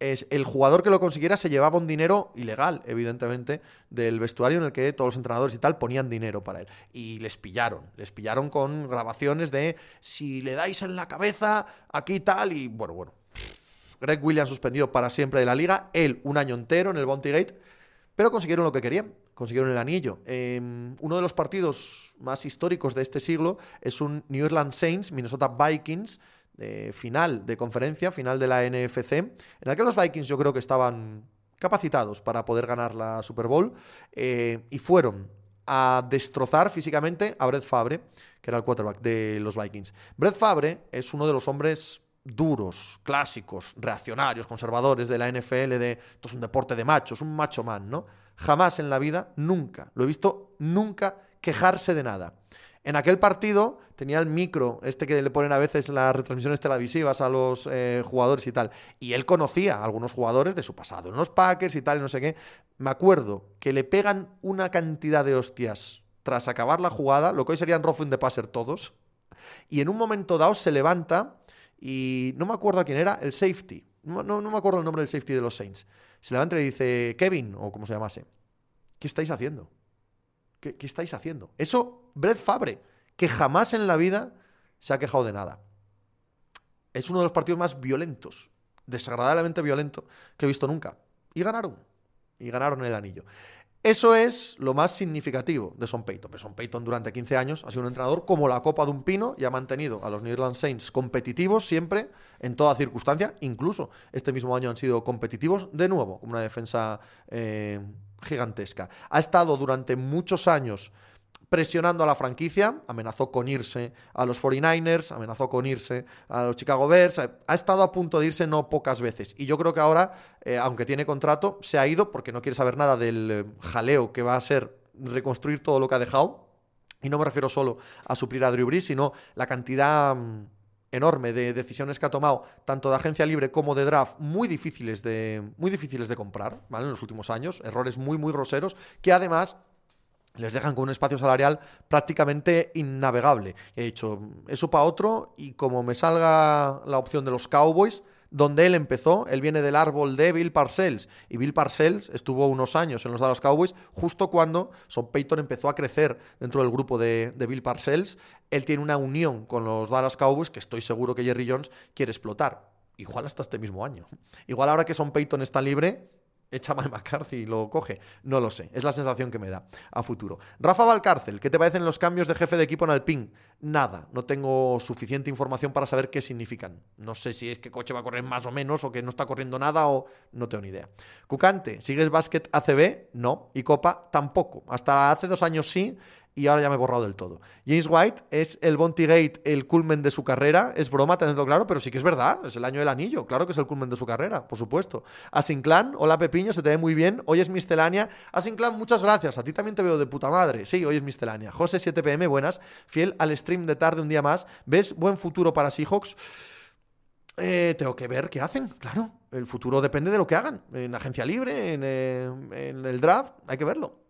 es el jugador que lo consiguiera se llevaba un dinero ilegal, evidentemente, del vestuario en el que todos los entrenadores y tal ponían dinero para él. Y les pillaron, les pillaron con grabaciones de si le dais en la cabeza, aquí tal, y bueno, bueno. Greg Williams suspendido para siempre de la liga, él un año entero en el Bounty Gate, pero consiguieron lo que querían, consiguieron el anillo. Em, uno de los partidos más históricos de este siglo es un New Orleans Saints, Minnesota Vikings, final de conferencia, final de la NFC, en la que los Vikings yo creo que estaban capacitados para poder ganar la Super Bowl eh, y fueron a destrozar físicamente a Brett Fabre, que era el quarterback de los Vikings. Brett Fabre es uno de los hombres duros, clásicos, reaccionarios, conservadores de la NFL, de esto es un deporte de machos, un macho man, ¿no? Jamás en la vida, nunca, lo he visto nunca quejarse de nada. En aquel partido tenía el micro, este que le ponen a veces las retransmisiones televisivas a los eh, jugadores y tal. Y él conocía a algunos jugadores de su pasado, en los Packers y tal, y no sé qué. Me acuerdo que le pegan una cantidad de hostias tras acabar la jugada, lo que hoy serían roughing de passer todos. Y en un momento dado se levanta y no me acuerdo a quién era, el safety. No, no, me acuerdo el nombre del safety de los Saints. Se levanta y dice, Kevin, o como se llamase, ¿qué estáis haciendo? ¿Qué, estáis haciendo? Eso, Brett Fabre, que jamás en la vida se ha quejado de nada. Es uno de los partidos más violentos, desagradablemente violento, que he visto nunca. Y ganaron. Y ganaron el anillo. Eso es lo más significativo de Son Peyton. Son Peyton durante 15 años ha sido un entrenador como la copa de un pino y ha mantenido a los New Orleans Saints competitivos siempre, en toda circunstancia. Incluso este mismo año han sido competitivos de nuevo, como una defensa eh, gigantesca. Ha estado durante muchos años presionando a la franquicia, amenazó con irse a los 49ers, amenazó con irse a los Chicago Bears, ha estado a punto de irse no pocas veces. Y yo creo que ahora, eh, aunque tiene contrato, se ha ido porque no quiere saber nada del eh, jaleo que va a ser reconstruir todo lo que ha dejado. Y no me refiero solo a suplir a Drew Brees, sino la cantidad mm, enorme de decisiones que ha tomado, tanto de agencia libre como de draft, muy difíciles de, muy difíciles de comprar, ¿vale? En los últimos años, errores muy, muy groseros, que además les dejan con un espacio salarial prácticamente innavegable. He dicho, eso para otro y como me salga la opción de los Cowboys, donde él empezó, él viene del árbol de Bill Parcells y Bill Parcells estuvo unos años en los Dallas Cowboys justo cuando Son Peyton empezó a crecer dentro del grupo de, de Bill Parcells. Él tiene una unión con los Dallas Cowboys que estoy seguro que Jerry Jones quiere explotar. Igual hasta este mismo año. Igual ahora que Son Peyton está libre, echa McCarthy y lo coge. No lo sé, es la sensación que me da a futuro. Rafa Valcárcel, ¿qué te parecen los cambios de jefe de equipo en Alpine? Nada, no tengo suficiente información para saber qué significan. No sé si es que coche va a correr más o menos o que no está corriendo nada o no tengo ni idea. Cucante, ¿sigues básquet ACB? No. Y Copa tampoco. Hasta hace dos años sí y ahora ya me he borrado del todo. James White es el Bonty Gate, el culmen de su carrera. Es broma, tenedlo claro, pero sí que es verdad. Es el año del anillo. Claro que es el culmen de su carrera, por supuesto. Asinclan, hola Pepiño, se te ve muy bien. Hoy es miscelánea. Asinclan, muchas gracias. A ti también te veo de puta madre. Sí, hoy es miscelánea. José 7pm, buenas. Fiel al stream de tarde un día más. ¿Ves buen futuro para Seahawks? Eh, tengo que ver qué hacen, claro. El futuro depende de lo que hagan. En agencia libre, en, eh, en el draft, hay que verlo.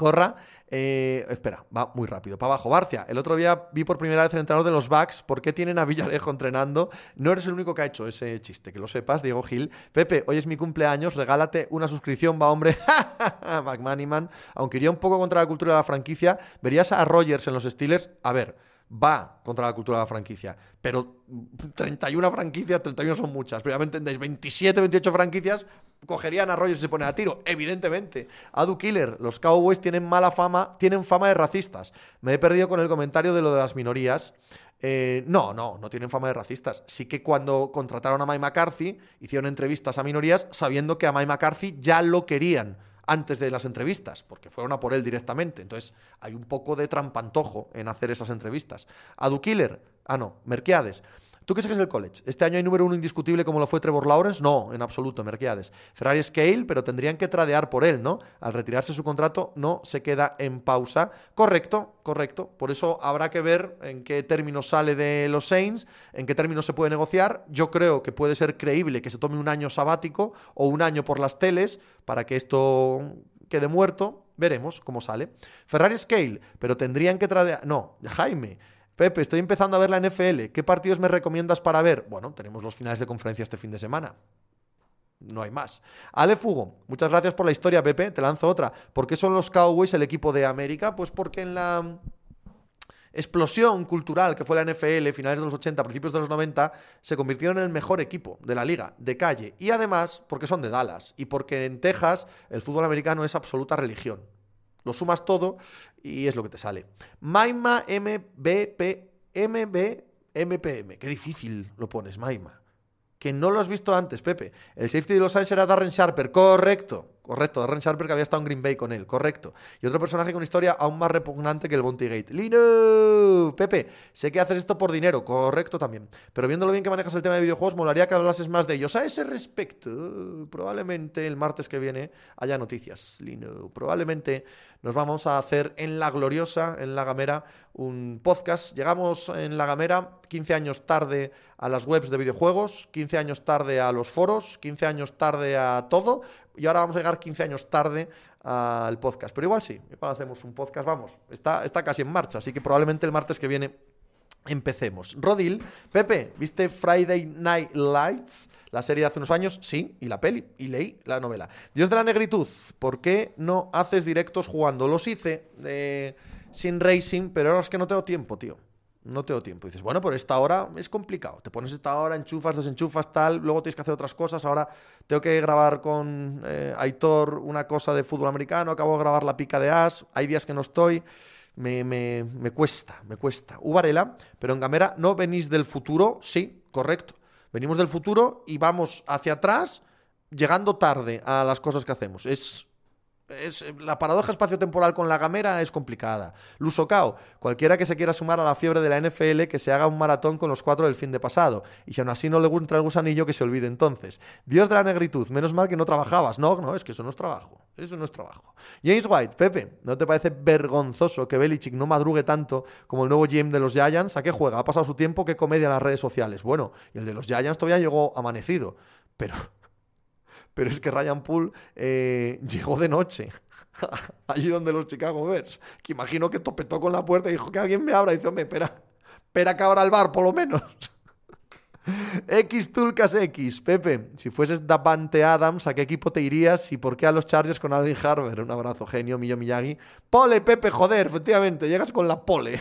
Corra, eh, espera, va muy rápido. Para abajo, Barcia. El otro día vi por primera vez el entrenador de los Bucks. ¿Por qué tienen a Villarejo entrenando? No eres el único que ha hecho ese chiste, que lo sepas, Diego Gil. Pepe, hoy es mi cumpleaños, regálate una suscripción, va hombre. McManiman. Aunque iría un poco contra la cultura de la franquicia, verías a Rogers en los Steelers. A ver, va contra la cultura de la franquicia. Pero 31 franquicias, 31 son muchas. Pero ya me entendéis, 27, 28 franquicias cogerían a Rogers y se ponen a tiro. Evidentemente. Adu Killer, los Cowboys tienen mala fama, tienen fama de racistas. Me he perdido con el comentario de lo de las minorías. Eh, no, no, no tienen fama de racistas. Sí que cuando contrataron a Mike McCarthy, hicieron entrevistas a minorías sabiendo que a Mike McCarthy ya lo querían antes de las entrevistas, porque fueron a por él directamente. Entonces, hay un poco de trampantojo en hacer esas entrevistas. A Killer, ah no, Merquiades. ¿Tú qué sigues el college? ¿Este año hay número uno indiscutible como lo fue Trevor Lawrence? No, en absoluto, Merquiades. Ferrari Scale, pero tendrían que tradear por él, ¿no? Al retirarse su contrato, no se queda en pausa. Correcto, correcto. Por eso habrá que ver en qué términos sale de los Saints, en qué términos se puede negociar. Yo creo que puede ser creíble que se tome un año sabático o un año por las teles para que esto quede muerto. Veremos cómo sale. Ferrari Scale, pero tendrían que tradear. No, Jaime. Pepe, estoy empezando a ver la NFL. ¿Qué partidos me recomiendas para ver? Bueno, tenemos los finales de conferencia este fin de semana. No hay más. Ale Fugo, muchas gracias por la historia, Pepe. Te lanzo otra. ¿Por qué son los Cowboys el equipo de América? Pues porque en la explosión cultural que fue la NFL, finales de los 80, principios de los 90, se convirtieron en el mejor equipo de la liga, de calle. Y además, porque son de Dallas. Y porque en Texas el fútbol americano es absoluta religión. Lo sumas todo y es lo que te sale. Maima MBP MB MPM. Qué difícil lo pones, Maima. Que no lo has visto antes, Pepe. El safety de los Saints era Darren Sharper. Correcto. Correcto, Darren Sharper que había estado en Green Bay con él, correcto. Y otro personaje con historia aún más repugnante que el Bounty Gate. Lino, Pepe, sé que haces esto por dinero, correcto también. Pero viéndolo bien que manejas el tema de videojuegos, molaría que hablases más de ellos. A ese respecto, probablemente el martes que viene haya noticias, Lino. Probablemente nos vamos a hacer en la gloriosa, en la gamera, un podcast. Llegamos en la gamera 15 años tarde a las webs de videojuegos, 15 años tarde a los foros, 15 años tarde a todo y ahora vamos a llegar 15 años tarde al podcast. Pero igual sí, igual hacemos un podcast, vamos, está, está casi en marcha, así que probablemente el martes que viene empecemos. Rodil, Pepe, ¿viste Friday Night Lights? La serie de hace unos años, sí, y la peli, y leí la novela. Dios de la negritud, ¿por qué no haces directos jugando? Los hice sin racing, pero ahora es que no tengo tiempo, tío. No tengo tiempo. dices, bueno, por esta hora es complicado. Te pones esta hora, enchufas, desenchufas, tal, luego tienes que hacer otras cosas. Ahora tengo que grabar con eh, Aitor una cosa de fútbol americano, acabo de grabar la pica de As, hay días que no estoy. Me, me, me cuesta, me cuesta. Uvarela, pero en Gamera no venís del futuro, sí, correcto. Venimos del futuro y vamos hacia atrás, llegando tarde a las cosas que hacemos. Es es, la paradoja espacio-temporal con la gamera es complicada. Lusocao, cualquiera que se quiera sumar a la fiebre de la NFL, que se haga un maratón con los cuatro del fin de pasado. Y si aún así no le gusta el gusanillo, que se olvide entonces. Dios de la negritud, menos mal que no trabajabas. No, no, es que eso no es trabajo. Eso no es trabajo. James White, Pepe, ¿no te parece vergonzoso que Belichick no madrugue tanto como el nuevo GM de los Giants? ¿A qué juega? Ha pasado su tiempo, ¿qué comedia en las redes sociales? Bueno, y el de los Giants todavía llegó amanecido. Pero pero es que Ryan Poole eh, llegó de noche, allí donde los Chicago Bears, que imagino que topetó con la puerta y dijo que alguien me abra. Y dice, hombre, espera, espera que abra el bar, por lo menos. X Tulcas X, Pepe, si fueses Davante Adams, ¿a qué equipo te irías y por qué a los Chargers con Alvin Harver? Un abrazo, genio, Millo Miyagi. Pole, Pepe, joder, efectivamente, llegas con la pole.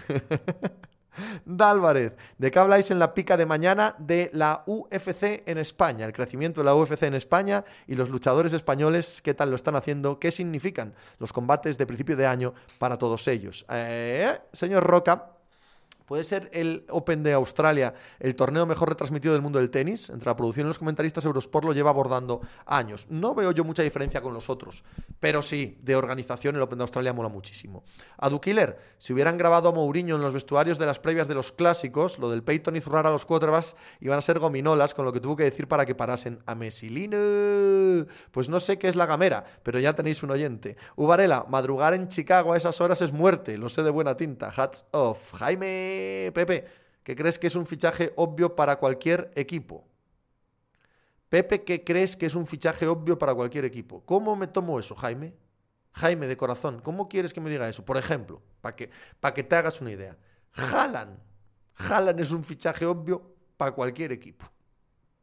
Dálvarez, ¿de qué habláis en la pica de mañana de la UFC en España? El crecimiento de la UFC en España y los luchadores españoles, ¿qué tal lo están haciendo? ¿Qué significan los combates de principio de año para todos ellos? Eh, señor Roca, ¿Puede ser el Open de Australia el torneo mejor retransmitido del mundo del tenis? Entre la producción y los comentaristas, Eurosport lo lleva abordando años. No veo yo mucha diferencia con los otros, pero sí, de organización el Open de Australia mola muchísimo. A si hubieran grabado a Mourinho en los vestuarios de las previas de los clásicos, lo del Peyton y zurrar a los quarterbacks iban a ser gominolas, con lo que tuvo que decir para que parasen a Messilino. Pues no sé qué es la gamera, pero ya tenéis un oyente. Uvarela, madrugar en Chicago a esas horas es muerte, lo sé de buena tinta. Hats off. Jaime Pepe, ¿qué crees que es un fichaje obvio para cualquier equipo? Pepe, ¿qué crees que es un fichaje obvio para cualquier equipo? ¿Cómo me tomo eso, Jaime? Jaime, de corazón, ¿cómo quieres que me diga eso? Por ejemplo, para que, que te hagas una idea. Jalan. Jalan es un fichaje obvio para cualquier equipo.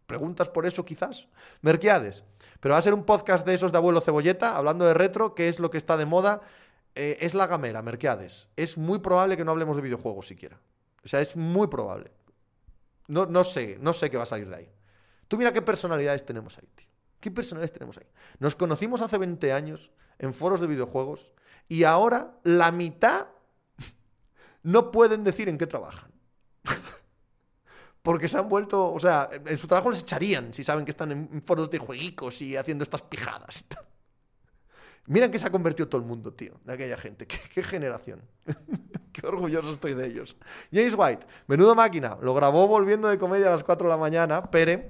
¿Preguntas por eso quizás? Merquiades. Pero va a ser un podcast de esos de abuelo cebolleta, hablando de retro, que es lo que está de moda eh, es la gamera, Merceades. Es muy probable que no hablemos de videojuegos siquiera. O sea, es muy probable. No, no sé, no sé qué va a salir de ahí. Tú mira qué personalidades tenemos ahí, tío. ¿Qué personalidades tenemos ahí? Nos conocimos hace 20 años en foros de videojuegos y ahora la mitad no pueden decir en qué trabajan. Porque se han vuelto, o sea, en su trabajo les echarían si saben que están en foros de jueguicos y haciendo estas pijadas. Mira que se ha convertido todo el mundo, tío, de aquella gente. Qué, generación. qué orgulloso estoy de ellos. James White, menudo máquina. Lo grabó volviendo de comedia a las 4 de la mañana. Pere,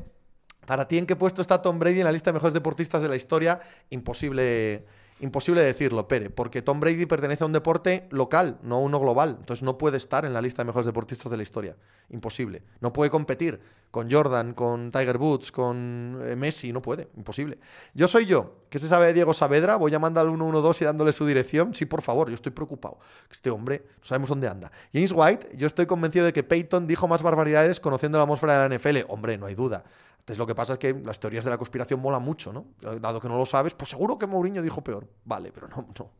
para ti, ¿en qué puesto está Tom Brady en la lista de mejores deportistas de la historia? Imposible Imposible decirlo, Pere, porque Tom Brady pertenece a un deporte local, no a uno global. Entonces no puede estar en la lista de mejores deportistas de la historia. Imposible. No puede competir con Jordan, con Tiger Woods, con eh, Messi. No puede. Imposible. Yo soy yo. ¿Qué se sabe de Diego Saavedra? Voy llamando al 112 y dándole su dirección. Sí, por favor, yo estoy preocupado. Este hombre, no sabemos dónde anda. James White, yo estoy convencido de que Peyton dijo más barbaridades conociendo la atmósfera de la NFL. Hombre, no hay duda. Entonces lo que pasa es que las teorías de la conspiración molan mucho, ¿no? Dado que no lo sabes, pues seguro que Mourinho dijo peor. Vale, pero no, no.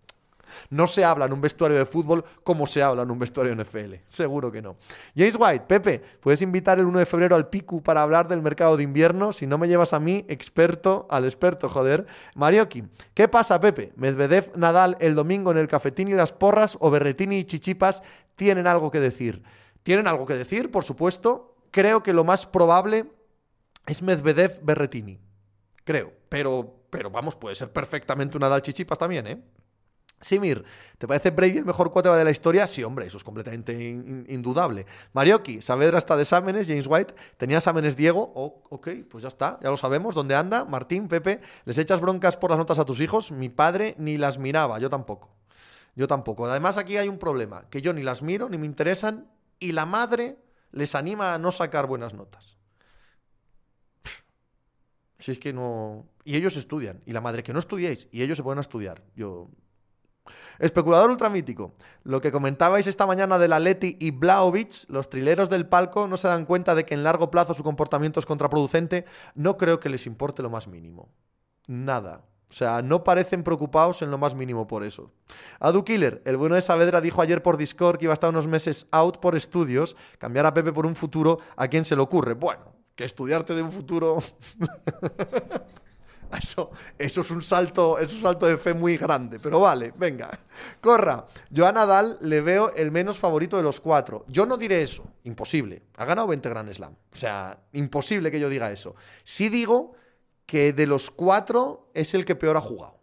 No se habla en un vestuario de fútbol como se habla en un vestuario de NFL. Seguro que no. James White, Pepe, puedes invitar el 1 de febrero al Piku para hablar del mercado de invierno. Si no me llevas a mí, experto, al experto, joder. Marioki, ¿qué pasa, Pepe? Medvedev, Nadal el domingo en el cafetín y las porras o Berretini y Chichipas tienen algo que decir. Tienen algo que decir, por supuesto. Creo que lo más probable es Medvedev Berretini. Creo. Pero, pero vamos, puede ser perfectamente una Nadal Chichipas también, ¿eh? Simir, ¿te parece Brady el mejor quarterback de la historia? Sí, hombre, eso es completamente indudable. Marioki, Saavedra está de exámenes, James White, tenía exámenes Diego, ok, pues ya está, ya lo sabemos, ¿dónde anda? Martín, Pepe, ¿les echas broncas por las notas a tus hijos? Mi padre ni las miraba, yo tampoco. Yo tampoco. Además aquí hay un problema, que yo ni las miro, ni me interesan, y la madre les anima a no sacar buenas notas. Si es que no. Y ellos estudian. Y la madre que no estudiéis. Y ellos se pueden estudiar. Yo. Especulador ultramítico. Lo que comentabais esta mañana de la Leti y Blaovic, los trileros del palco no se dan cuenta de que en largo plazo su comportamiento es contraproducente. No creo que les importe lo más mínimo. Nada. O sea, no parecen preocupados en lo más mínimo por eso. Adu Killer, el bueno de Saavedra dijo ayer por Discord que iba a estar unos meses out por estudios, cambiar a Pepe por un futuro, ¿a quién se le ocurre? Bueno, que estudiarte de un futuro... Eso, eso, es un salto, es un salto de fe muy grande, pero vale, venga. Corra. Yo a Nadal le veo el menos favorito de los cuatro. Yo no diré eso, imposible. Ha ganado 20 Grand Slam. O sea, imposible que yo diga eso. Sí digo que de los cuatro es el que peor ha jugado.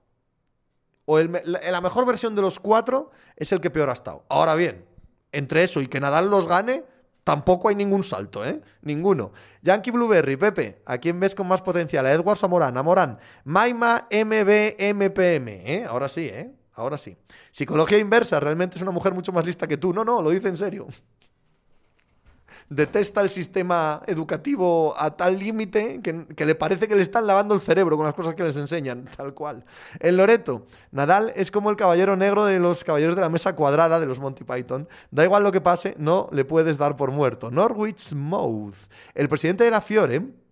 O la mejor versión de los cuatro es el que peor ha estado. Ahora bien, entre eso y que Nadal los gane, tampoco hay ningún salto, ¿eh? Ninguno. Yankee Blueberry, Pepe, ¿a quién ves con más potencial? ¿A Edwards o a Morán? Maima MBMPM, ¿eh? Ahora sí, ¿eh? Ahora sí. Psicología inversa, realmente es una mujer mucho más lista que tú. No, no, lo dice en serio detesta el sistema educativo a tal límite que, le parece que le están lavando el cerebro con las cosas que les enseñan, tal cual. En Loreto, Nadal es como el caballero negro de los caballeros de la mesa cuadrada de los Monty Python. Da igual lo que pase, no le puedes dar por muerto. Norwich Mouth, el presidente de la Fiore,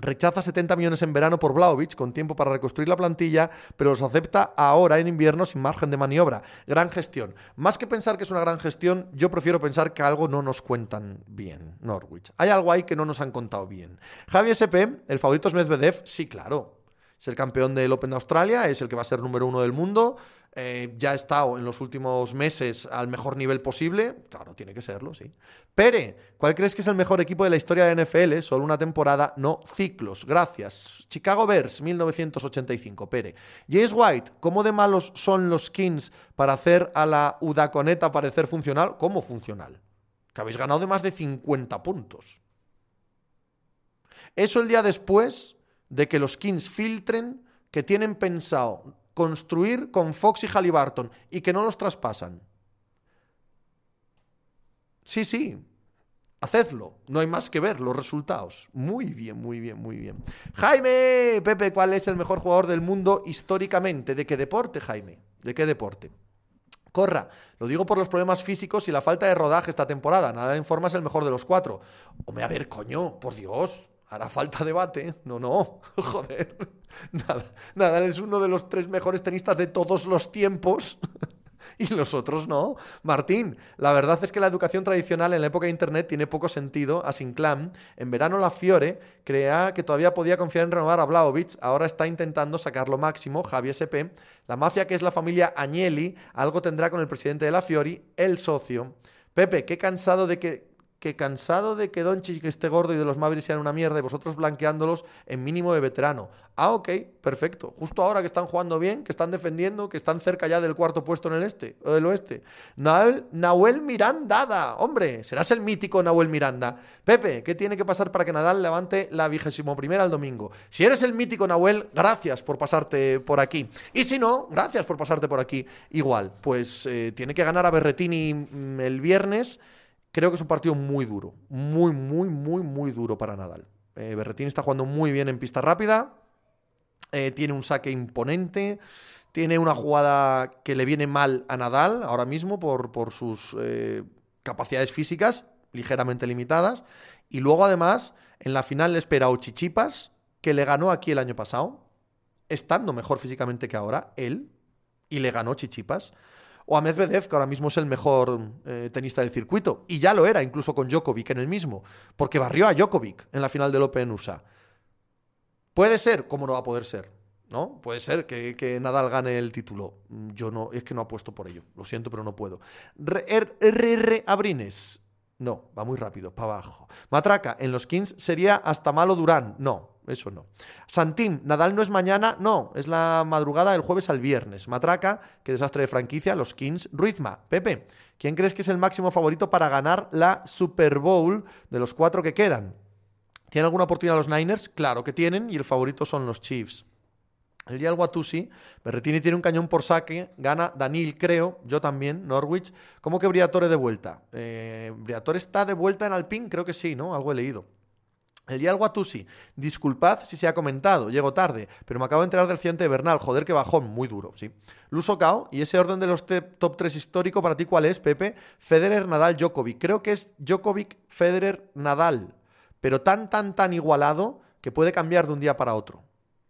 Rechaza 70 millones en verano por Blaovic, con tiempo para reconstruir la plantilla, pero los acepta ahora en invierno sin margen de maniobra. Gran gestión. Más que pensar que es una gran gestión, yo prefiero pensar que algo no nos cuentan bien, Norwich. Hay algo ahí que no nos han contado bien. Javi SP, el favorito es Medvedev, sí, claro. Es el campeón del Open de Australia, es el que va a ser número uno del mundo. Eh, ya ha estado en los últimos meses al mejor nivel posible. Claro, tiene que serlo, sí. Pere, ¿cuál crees que es el mejor equipo de la historia de NFL? Solo una temporada, no ciclos. Gracias. Chicago Bears, 1985. Pere. James White, ¿cómo de malos son los Kings para hacer a la Udaconeta parecer funcional? ¿Cómo funcional? Que habéis ganado de más de 50 puntos. Eso el día después de que los Kings filtren que tienen pensado construir con Fox y Halliburton y que no los traspasan. Sí, sí, hacedlo. No hay más que ver los resultados. Muy bien, muy bien, muy bien. Jaime, Pepe, ¿cuál es el mejor jugador del mundo históricamente? ¿De qué deporte, Jaime? ¿De qué deporte? Corra, lo digo por los problemas físicos y la falta de rodaje esta temporada. Nada en forma es el mejor de los cuatro. Hombre, a ver, coño, por Dios hará falta debate. No, no, joder. Nada, nada, es uno de los tres mejores tenistas de todos los tiempos. y los otros no. Martín, la verdad es que la educación tradicional en la época de Internet tiene poco sentido. A Sinclair, en verano la Fiore crea que todavía podía confiar en renovar a Blaovic, ahora está intentando sacar lo máximo. Javi SP, la mafia que es la familia Agnelli, algo tendrá con el presidente de la Fiori, el socio. Pepe, qué cansado de que que cansado de que Doncic esté gordo y de los Mavericks sean una mierda y vosotros blanqueándolos en mínimo de veterano. Ah, ok, perfecto. Justo ahora que están jugando bien, que están defendiendo, que están cerca ya del cuarto puesto en el este o del oeste. Nahuel, Nahuel Miranda, hombre, serás el mítico Nahuel Miranda. Pepe, ¿qué tiene que pasar para que Nadal levante la vigésimo primera el domingo? Si eres el mítico Nahuel, gracias por pasarte por aquí. Y si no, gracias por pasarte por aquí igual. Pues eh, tiene que ganar a Berretini mm, el viernes. Creo que es un partido muy duro, muy, muy, muy, muy duro para Nadal. Eh, Berretín está jugando muy bien en pista rápida, eh, tiene un saque imponente, tiene una jugada que le viene mal a Nadal ahora mismo por, sus eh, capacidades físicas ligeramente limitadas. Y luego además en la final le espera a Chichipas, que le ganó aquí el año pasado, estando mejor físicamente que ahora, él, y le ganó Chichipas o a Medvedev, que ahora mismo es el mejor eh, tenista del circuito. Y ya lo era, incluso con Djokovic en el mismo, porque barrió a Djokovic en la final del Open USA. Puede ser, ¿cómo no va a poder ser? ¿No? Puede ser que, Nadal gane el título. Yo no, es que no apuesto por ello. Lo siento, pero no puedo. RR Abrines. No, va muy rápido, para abajo. Matraca, en los Kings sería hasta malo Durán. No, eso no. Santín, Nadal no es mañana, no, es la madrugada del jueves al viernes. Matraca, qué desastre de franquicia, los Kings. Ruizma, Pepe, ¿quién crees que es el máximo favorito para ganar la Super Bowl de los cuatro que quedan? ¿Tienen alguna oportunidad los Niners? Claro que tienen, y el favorito son los Chiefs. El día del Watusi, Berretini tiene un cañón por saque, gana Danil, creo, yo también, Norwich. ¿Cómo que Briatore de vuelta? Eh, Briatore está de vuelta en Alpine, creo que sí, ¿no? Algo he leído. El día del Watusi, disculpad si se ha comentado, llego tarde, pero me acabo de enterar del accidente de Bernal, joder que bajón, muy duro, sí. Luso Cao, y ese orden de los top 3 histórico para ti, ¿cuál es, Pepe? Federer, Nadal, Djokovic. Creo que es Djokovic, Federer, Nadal, pero tan, tan, tan igualado que puede cambiar de un día para otro.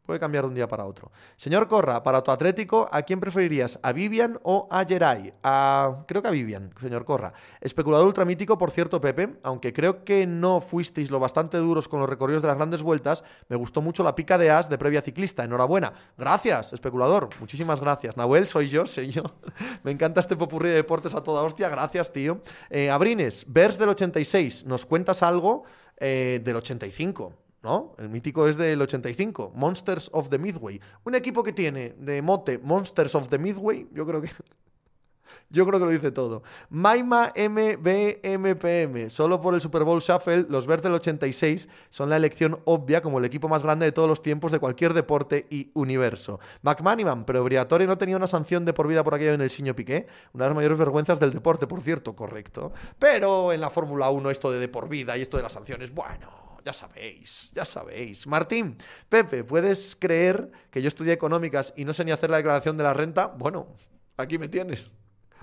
Puede cambiar de un día para otro. Señor Corra, para tu Atlético, ¿a quién preferirías? ¿A Vivian o a Geray? A... Creo que a Vivian, señor Corra. Especulador ultramítico, por cierto, Pepe, aunque creo que no fuisteis lo bastante duros con los recorridos de las grandes vueltas, me gustó mucho la pica de as de previa ciclista. Enhorabuena. Gracias, especulador. Muchísimas gracias. Nahuel, soy yo, soy yo. me encanta este popurrí de deportes a toda hostia. Gracias, tío. Eh, Abrines, Vers del 86. ¿Nos cuentas algo eh, del 85? ¿No? El mítico es del 85, Monsters of the Midway. Un equipo que tiene de mote Monsters of the Midway, yo creo que yo creo que lo dice todo. Maima MBMPM. Solo por el Super Bowl Shuffle, los Bears del 86 son la elección obvia como el equipo más grande de todos los tiempos de cualquier deporte y universo. McManiman, pero Briatore no tenía una sanción de por vida por aquello en el Siño Piqué. Una de las mayores vergüenzas del deporte, por cierto, correcto. Pero en la Fórmula 1 esto de de por vida y esto de las sanciones, bueno ya sabéis, ya sabéis. Martín, Pepe, ¿puedes creer que yo estudié económicas y no sé ni hacer la declaración de la renta? Bueno, aquí me tienes.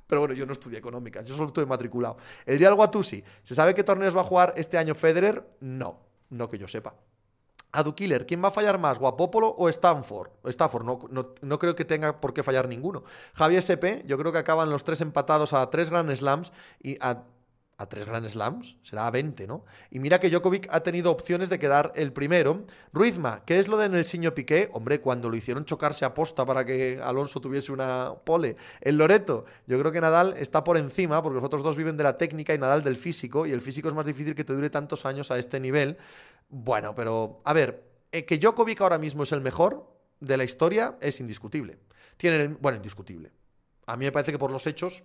Pero bueno, yo no estudié económicas, yo solo estoy matriculado. El día del Guatusi, ¿se sabe qué torneos va a jugar este año Federer? No, no que yo sepa. Adu Killer, ¿quién va a fallar más, Guapópolo o Stanford? Stanford, no, no, no, creo que tenga por qué fallar ninguno. Javier SP, yo creo que acaban los tres empatados a tres Grand Slams y a a tres Grand Slams, será a 20, ¿no? Y mira que Djokovic ha tenido opciones de quedar el primero. Ruizma, ¿qué es lo de en el Siño Piqué? Hombre, cuando lo hicieron chocarse a posta para que Alonso tuviese una pole. El Loreto, yo creo que Nadal está por encima, porque los otros dos viven de la técnica y Nadal del físico, y el físico es más difícil que te dure tantos años a este nivel. Bueno, pero, a ver, eh, que Djokovic ahora mismo es el mejor de la historia es indiscutible. Tienen, bueno, indiscutible. A mí me parece que por los hechos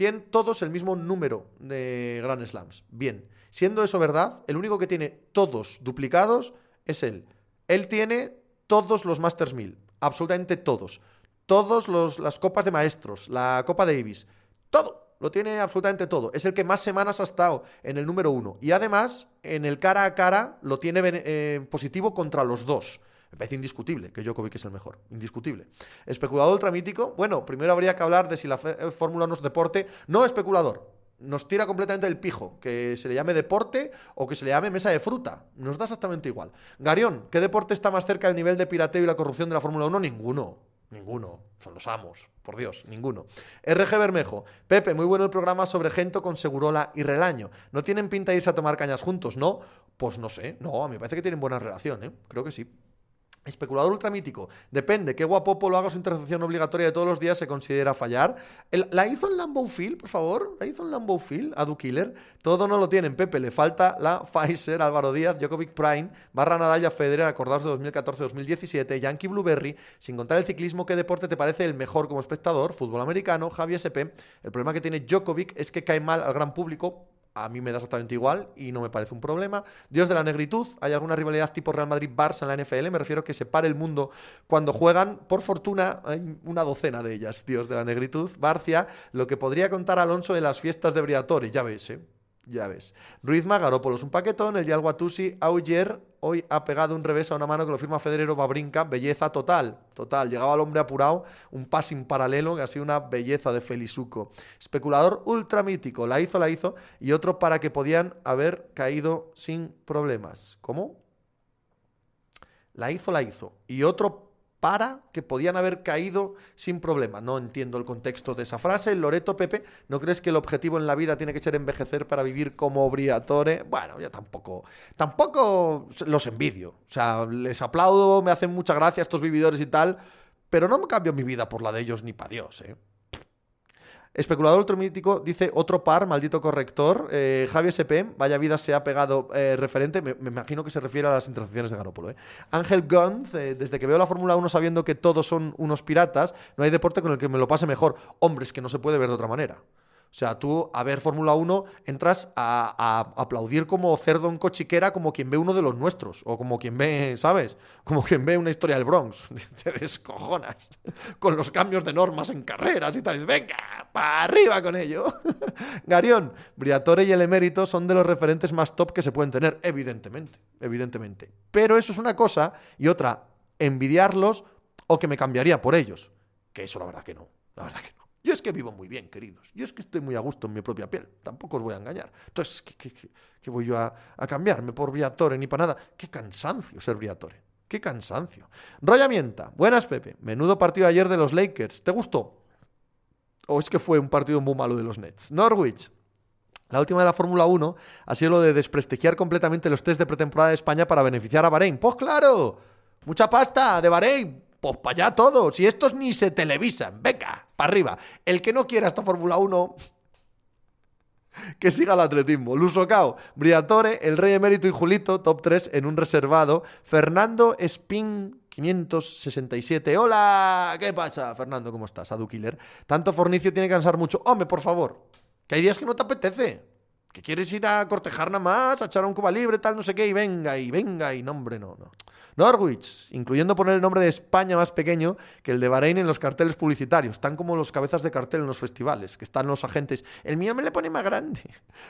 tienen todos el mismo número de Grand Slams. Bien, siendo eso verdad, el único que tiene todos duplicados es él. Él tiene todos los Masters 1000, absolutamente todos. Todas las copas de maestros, la Copa Davis, todo. Lo tiene absolutamente todo. Es el que más semanas ha estado en el número uno. Y además, en el cara a cara, lo tiene eh, positivo contra los dos. Me parece indiscutible que Djokovic es el mejor. Indiscutible. Especulador ultramítico. Bueno, primero habría que hablar de si la eh, Fórmula no es deporte. No especulador. Nos tira completamente el pijo. Que se le llame deporte o que se le llame mesa de fruta. Nos da exactamente igual. Garión, ¿qué deporte está más cerca del nivel de pirateo y la corrupción de la Fórmula 1? Ninguno. Ninguno. Son los amos. Por Dios, ninguno. RG Bermejo. Pepe, muy bueno el programa sobre Gento con Segurola y Relaño. ¿No tienen pinta de irse a tomar cañas juntos, no? Pues no sé. No, a mí me parece que tienen buena relación, ¿eh? Creo que sí. Especulador ultramítico. Depende. ¿Qué guapopo lo haga su intercepción obligatoria de todos los días se considera fallar? ¿La hizo en Lambeau Field, por favor? ¿La hizo en Lambeau Field? Adu Killer. Todo no lo tienen, Pepe. Le falta la Pfizer, Álvaro Díaz, Djokovic Prime, Barra Nadal Federer, acordados de 2014-2017, Yankee Blueberry. Sin contar el ciclismo, ¿qué deporte te parece el mejor como espectador? Fútbol americano, Javier SP. El problema que tiene Djokovic es que cae mal al gran público a mí me da exactamente igual y no me parece un problema. Dios de la negritud, ¿hay alguna rivalidad tipo Real Madrid-Barça en la NFL? Me refiero a que se pare el mundo cuando juegan. Por fortuna, hay una docena de ellas, Dios de la negritud. Barcia, lo que podría contar Alonso de las fiestas de Briatore, ya ves, ¿eh? Ya ves. Ruizma, Garópolos un paquetón, el Yal Guatusi, Auger, hoy ha pegado un revés a una mano que lo firma Federero Babrinca, belleza total, total. Llegaba el hombre apurado, un passing paralelo, que ha sido una belleza de Felizuco. Especulador ultramítico, la hizo, la hizo, y otro para que podían haber caído sin problemas. ¿Cómo? La hizo, la hizo. Y otro para que podían haber caído sin problema. No entiendo el contexto de esa frase. Loreto Pepe, ¿no crees que el objetivo en la vida tiene que ser envejecer para vivir como Briatore? Bueno, ya tampoco, tampoco los envidio. O sea, les aplaudo, me hacen mucha gracia estos vividores y tal, pero no me cambio mi vida por la de ellos ni para Dios, ¿eh? Especulador ultramítico dice otro par, maldito corrector. Eh, Javier SP, vaya vida se ha pegado eh, referente. Me, imagino que se refiere a las intercepciones de Garópolo. ¿eh? Ángel Gunz, desde que veo la Fórmula 1 sabiendo que todos son unos piratas, no hay deporte con el que me lo pase mejor. Hombre, es que no se puede ver de otra manera. O sea, tú a ver Fórmula 1 entras a, aplaudir como cerdo en cochiquera como quien ve uno de los nuestros. O como quien ve, ¿sabes? Como quien ve una historia del Bronx. Te descojonas. Con los cambios de normas en carreras y tal. Venga, para arriba con ello. Garión, Briatore y el emérito son de los referentes más top que se pueden tener. Evidentemente, evidentemente. Pero eso es una cosa y otra, envidiarlos o que me cambiaría por ellos. Que eso la verdad que no. La verdad que no. Yo es que vivo muy bien, queridos. Yo es que estoy muy a gusto en mi propia piel. Tampoco os voy a engañar. Entonces, ¿qué, voy yo a, cambiarme por Briatore ni para nada? Qué cansancio ser Briatore. Qué cansancio. Rollamienta. Buenas, Pepe. Menudo partido ayer de los Lakers. ¿Te gustó? ¿O es que fue un partido muy malo de los Nets? Norwich. La última de la Fórmula 1 ha sido lo de desprestigiar completamente los test de pretemporada de España para beneficiar a Bahrein. Pues claro, mucha pasta de Bahrein. Pues para allá todos. Y estos ni se televisan. Venga, para arriba. El que no quiera esta Fórmula 1, que siga el atletismo. Lusocao, Briatore, el Rey Emérito y Julito, top 3 en un reservado. Fernando Spin 567. Hola, ¿qué pasa? Fernando, ¿cómo estás? Adu Killer. Tanto fornicio tiene que cansar mucho. Hombre, por favor. Que hay días que no te apetece. Que quieres ir a cortejar nada más, a echar un cuba libre, tal, no sé qué, y venga, y venga, y nombre, no, no. Norwich, incluyendo poner el nombre de España más pequeño que el de Bahrein en los carteles publicitarios, tan como los cabezas de cartel en los festivales, que están los agentes. El mío me le pone más grande.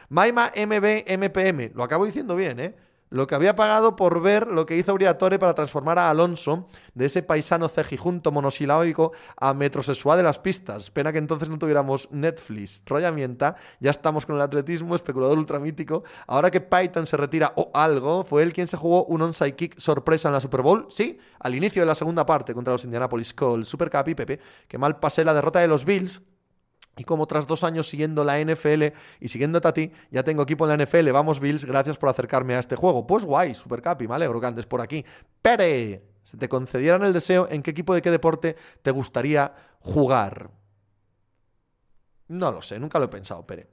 Maima MB MPM, lo acabo diciendo bien, ¿eh? Lo que había pagado por ver lo que hizo Briatore para transformar a Alonso de ese paisano cejijunto monosilábico a metrosexual de las pistas. Pena que entonces no tuviéramos Netflix. Rollamienta, ya estamos con el atletismo, especulador ultramítico. Ahora que Python se retira o algo, ¿fue él quien se jugó un onside kick sorpresa en la Super Bowl? Sí, al inicio de la segunda parte contra los Indianapolis Colts. Super Cup y Pepe, que mal pasé la derrota de los Bills y como tras dos años siguiendo la NFL y siguiéndote a ti, ya tengo equipo en la NFL. Vamos, Bills, gracias por acercarme a este juego. Pues guay, Super Capi, me alegro que andes por aquí. Pere, si te concedieran el deseo, ¿en qué equipo de qué deporte te gustaría jugar? No lo sé, nunca lo he pensado, Pere.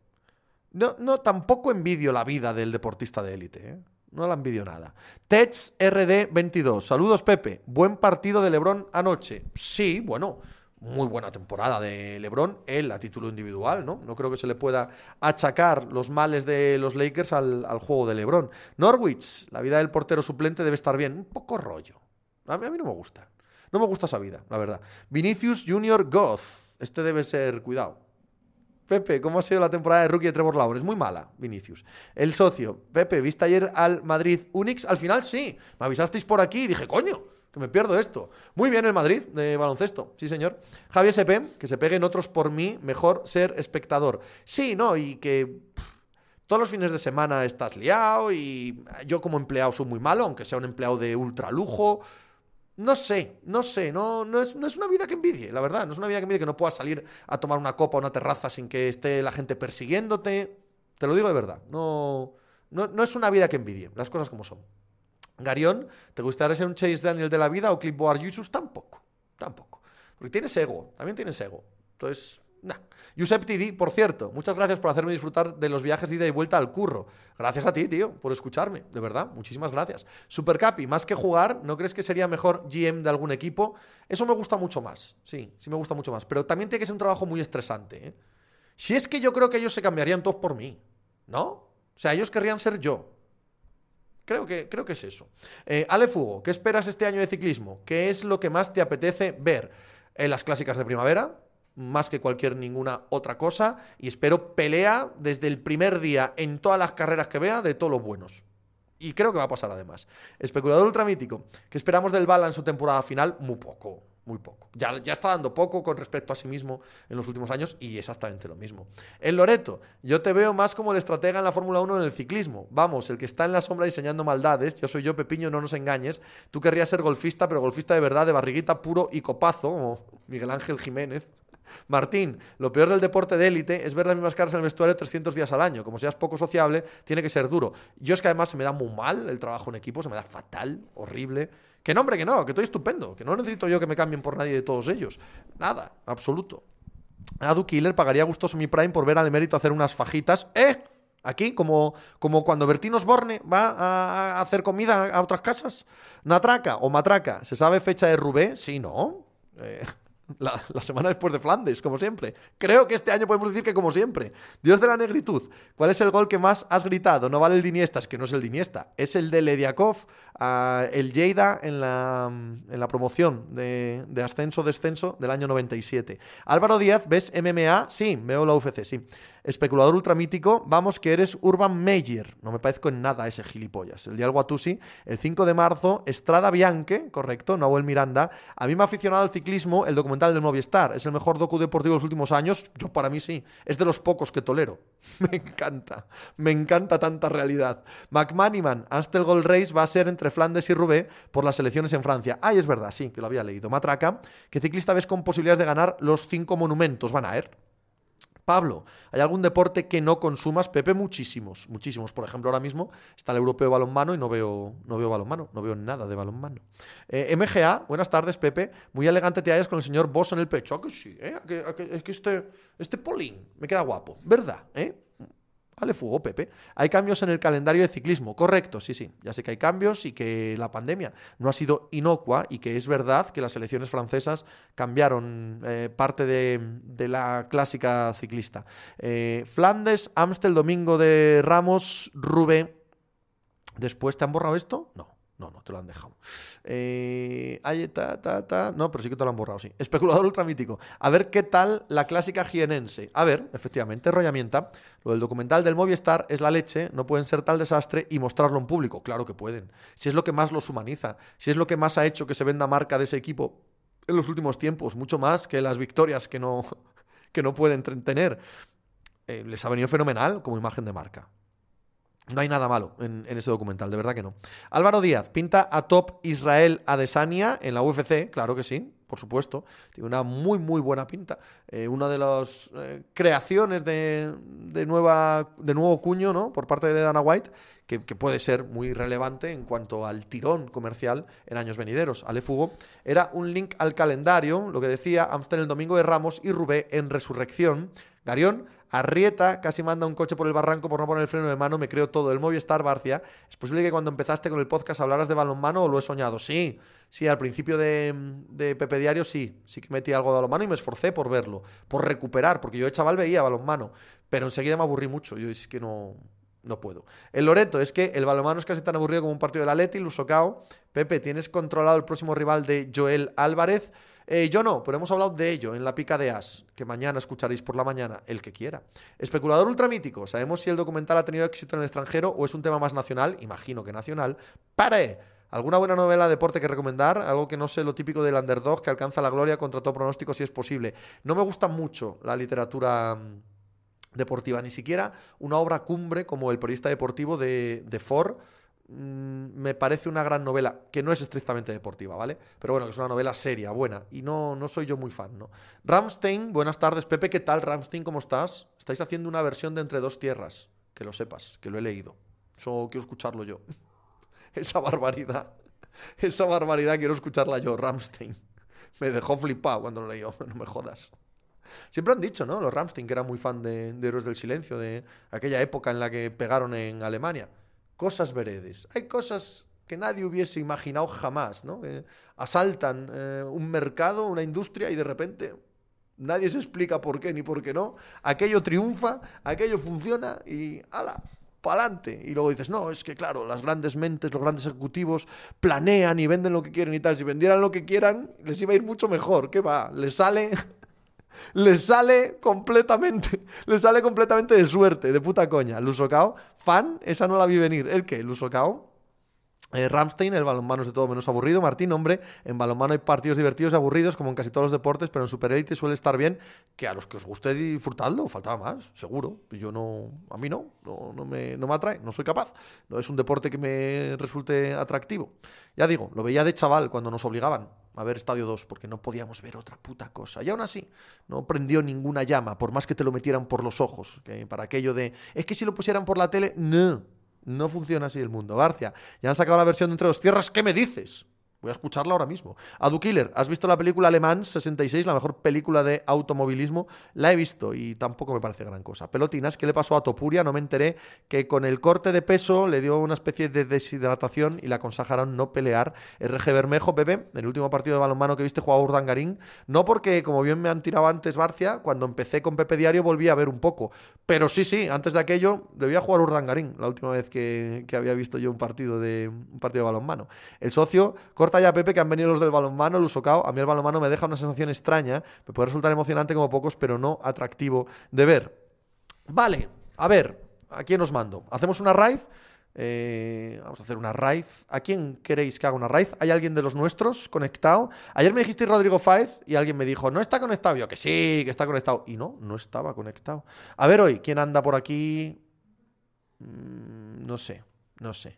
No, no, tampoco envidio la vida del deportista de élite, ¿eh? No la envidio nada. Tets RD22. Saludos, Pepe. Buen partido de Lebron anoche. Sí, bueno muy buena temporada de LeBron, él a título individual, ¿no? No creo que se le pueda achacar los males de los Lakers al, juego de LeBron. Norwich, la vida del portero suplente debe estar bien, un poco rollo. A mí, a mí no me gusta. No me gusta esa vida, la verdad. Vinicius Junior Goth, este debe ser, cuidado. Pepe, ¿cómo ha sido la temporada de rookie de Trevor Lawrence? Muy mala, Vinicius. El socio, Pepe, ¿viste ayer al Madrid Unix? Al final sí, me avisasteis por aquí y dije, coño, me pierdo esto. Muy bien el Madrid de baloncesto, sí señor. Javier Sepe, que se peguen otros por mí, mejor ser espectador. Sí, no, y que todos los fines de semana estás liado y yo como empleado soy muy malo, aunque sea un empleado de ultra lujo. No sé, no sé, no, no, es, no es una vida que envidie, la verdad. No es una vida que envidie que no puedas salir a tomar una copa o una terraza sin que esté la gente persiguiéndote. Te lo digo de verdad. No, no, no es una vida que envidie, las cosas como son. Garión, ¿te gustaría ser un Chase Daniel de la vida o Clipboard Jesus? Tampoco, tampoco. Porque tienes ego, también tienes ego. Entonces, nah. Giuseppe TD, por cierto, muchas gracias por hacerme disfrutar de los viajes de ida y vuelta al curro. Gracias a ti, tío, por escucharme, de verdad, muchísimas gracias. Super Capi, más que jugar, ¿no crees que sería mejor GM de algún equipo? Eso me gusta mucho más, sí, sí me gusta mucho más. Pero también tiene que ser un trabajo muy estresante. ¿eh? Si es que yo creo que ellos se cambiarían todos por mí, ¿no? O sea, ellos querrían ser yo. Creo que, creo que es eso. Eh, Ale Fugo, ¿qué esperas este año de ciclismo? ¿Qué es lo que más te apetece ver en las clásicas de primavera? Más que cualquier ninguna otra cosa. Y espero pelea desde el primer día en todas las carreras que vea de todos los buenos. Y creo que va a pasar además. Especulador ultramítico, ¿qué esperamos del Bala en su temporada final? Muy poco muy poco. Ya, ya está dando poco con respecto a sí mismo en los últimos años y exactamente lo mismo. En Loreto, yo te veo más como el estratega en la Fórmula 1 en el ciclismo. Vamos, el que está en la sombra diseñando maldades. Yo soy yo, Pepiño, no nos engañes. Tú querrías ser golfista, pero golfista de verdad, de barriguita puro y copazo, como Miguel Ángel Jiménez. Martín, lo peor del deporte de élite es ver las mismas caras en el vestuario 300 días al año. Como seas poco sociable, tiene que ser duro. Yo es que además se me da muy mal el trabajo en equipo, se me da fatal, horrible. Que no, hombre, que no, que estoy estupendo, que no necesito yo que me cambien por nadie de todos ellos. Nada, absoluto. Adu Killer pagaría gustoso mi Prime por ver al emérito hacer unas fajitas. ¡Eh! Aquí, como, como cuando Bertín Osborne va a, hacer comida a otras casas. ¿Natraca o matraca? ¿Se sabe fecha de Rubé? Sí, ¿no? Eh, la, semana después de Flandes, como siempre. Creo que este año podemos decir que como siempre. Dios de la negritud. ¿Cuál es el gol que más has gritado? No vale el Diniesta, es que no es el Diniesta. Es el de Lediakov, el Lleida en la, en la promoción de, ascenso-descenso del año 97. Álvaro Díaz, ¿ves MMA? Sí, veo la UFC, sí. Especulador ultramítico, vamos que eres Urban Meyer. No me parezco en nada a ese gilipollas. El día del Guatusi, el 5 de marzo, Estrada Bianche, correcto, Nahuel Miranda. A mí me ha aficionado al ciclismo el documental del Movistar. Es el mejor docu deportivo de los últimos años. Yo para mí sí. Es de los pocos que tolero. Me encanta. Me encanta tanta realidad. McManiman, Astel Gold Race va a ser entre Flandes y Roubaix por las elecciones en Francia. Ay, es verdad, sí, que lo había leído. Matraca, ¿qué ciclista ves con posibilidades de ganar los cinco monumentos? Van a ver. Pablo, ¿hay algún deporte que no consumas? Pepe, muchísimos, muchísimos. Por ejemplo, ahora mismo está el europeo balonmano y no veo, no veo balonmano, no veo nada de balonmano. Eh, MGA, buenas tardes, Pepe. Muy elegante te hallas con el señor Boss en el pecho. ¿A que sí? ¿eh? es que este, este polín me queda guapo, ¿verdad? ¿Eh? Vale, fuego, Pepe. Hay cambios en el calendario de ciclismo, correcto, sí, sí. Ya sé que hay cambios y que la pandemia no ha sido inocua y que es verdad que las elecciones francesas cambiaron eh, parte de, la clásica ciclista. Eh, Flandes, Amstel, Domingo de Ramos, Rubé. ¿Después te han borrado esto? No. No, no, te lo han dejado. Eh, ta, ta, ta. No, pero sí que te lo han borrado, sí. Especulador ultramítico. A ver qué tal la clásica jienense. A ver, efectivamente, rollamienta. Lo del documental del Movistar es la leche. No pueden ser tal desastre y mostrarlo en público. Claro que pueden. Si es lo que más los humaniza. Si es lo que más ha hecho que se venda marca de ese equipo en los últimos tiempos. Mucho más que las victorias que no, que no pueden tener. Eh, les ha venido fenomenal como imagen de marca. No hay nada malo en, ese documental, de verdad que no. Álvaro Díaz pinta a top Israel Adesanya en la UFC, claro que sí, por supuesto. Tiene una muy, muy buena pinta. Eh, una de las eh, creaciones de, nueva, de nuevo cuño, ¿no? Por parte de Dana White, que, puede ser muy relevante en cuanto al tirón comercial en años venideros. Ale Fugo era un link al calendario, lo que decía Amsterdam el domingo de Ramos y Rubé en Resurrección. Garión Arrieta casi manda un coche por el barranco por no poner el freno de mano, me creo todo. El Movistar Barcia. ¿Es posible que cuando empezaste con el podcast hablaras de balonmano o lo he soñado? Sí, sí, al principio de, Pepe Diario sí, sí que metí algo de balonmano y me esforcé por verlo, por recuperar, porque yo de chaval veía balonmano, pero enseguida me aburrí mucho. Yo es que no, no puedo. El Loreto es que el balonmano es casi tan aburrido como un partido de la Leti, Lusocao. Pepe, ¿tienes controlado el próximo rival de Joel Álvarez? Eh, yo no, pero hemos hablado de ello en la pica de As, que mañana escucharéis por la mañana, el que quiera. Especulador ultramítico, ¿sabemos si el documental ha tenido éxito en el extranjero o es un tema más nacional? Imagino que nacional. ¡Pare! ¿Alguna buena novela de deporte que recomendar? Algo que no sé lo típico del underdog que alcanza la gloria contra todo pronóstico si es posible. No me gusta mucho la literatura mm, deportiva, ni siquiera una obra cumbre como El periodista deportivo de, de Ford Mm, me parece una gran novela, que no es estrictamente deportiva, ¿vale? Pero bueno, que es una novela seria, buena, y no, no soy yo muy fan, ¿no? Ramstein, buenas tardes, Pepe, ¿qué tal, Ramstein? ¿Cómo estás? Estáis haciendo una versión de Entre dos tierras, que lo sepas, que lo he leído. Eso quiero escucharlo yo. esa barbaridad, esa barbaridad quiero escucharla yo, Ramstein. Me dejó flipado cuando lo leí, no me jodas. Siempre han dicho, ¿no? Los Ramstein, que eran muy fan de Héroes del Silencio, de aquella época en la que pegaron en Alemania cosas veredes. Hay cosas que nadie hubiese imaginado jamás, ¿no? Asaltan eh, un mercado, una industria y de repente nadie se explica por qué ni por qué no. Aquello triunfa, aquello funciona y ¡ala! adelante Y luego dices, no, es que claro, las grandes mentes, los grandes ejecutivos planean y venden lo que quieren y tal. Si vendieran lo que quieran, les iba a ir mucho mejor. ¿Qué va? Les sale le sale completamente, le sale completamente de suerte, de puta coña. Lusocao, fan, esa no la vi venir. ¿El qué? Lusocao. Eh, Ramstein, el balonmano es de todo menos aburrido. Martín, hombre, en balonmano hay partidos divertidos y aburridos, como en casi todos los deportes, pero en Super Elite suele estar bien. Que a los que os guste disfrutarlo, faltaba más, seguro. Yo no, a mí no, no, me, no me atrae, no soy capaz. No es un deporte que me resulte atractivo. Ya digo, lo veía de chaval cuando nos obligaban a ver Estadio 2, porque no podíamos ver otra puta cosa. Y aún así, no prendió ninguna llama, por más que te lo metieran por los ojos. Para aquello de, es que si lo pusieran por la tele, no. No funciona así el mundo. Garcia, ya han sacado la versión de Entre dos Tierras. ¿Qué me dices? Voy a escucharla ahora mismo. Adu Killer, ¿has visto la película Alemán 66, la mejor película de automovilismo? La he visto y tampoco me parece gran cosa. Pelotinas, ¿qué le pasó a Topuria? No me enteré que con el corte de peso le dio una especie de deshidratación y le aconsejaron no pelear. RG Bermejo, bebé, el último partido de balonmano que viste jugaba Urdangarín. No porque, como bien me han tirado antes Barcia, cuando empecé con Pepe Diario volví a ver un poco. Pero sí, sí, antes de aquello debía jugar Urdangarín, la última vez que, que había visto yo un partido de, un partido de balonmano. El socio corta ya Pepe que han venido los del balonmano, el Usocao. A mí el balonmano me deja una sensación extraña, me puede resultar emocionante como pocos, pero no atractivo de ver. Vale, a ver, ¿a quién os mando? ¿Hacemos una raid? Eh, vamos a hacer una raid. ¿A quién queréis que haga una raid? ¿Hay alguien de los nuestros conectado? Ayer me dijiste Rodrigo Fáez y alguien me dijo, no está conectado. Yo que sí, que está conectado. Y no, no estaba conectado. A ver hoy, ¿quién anda por aquí? Mm, no sé, no sé.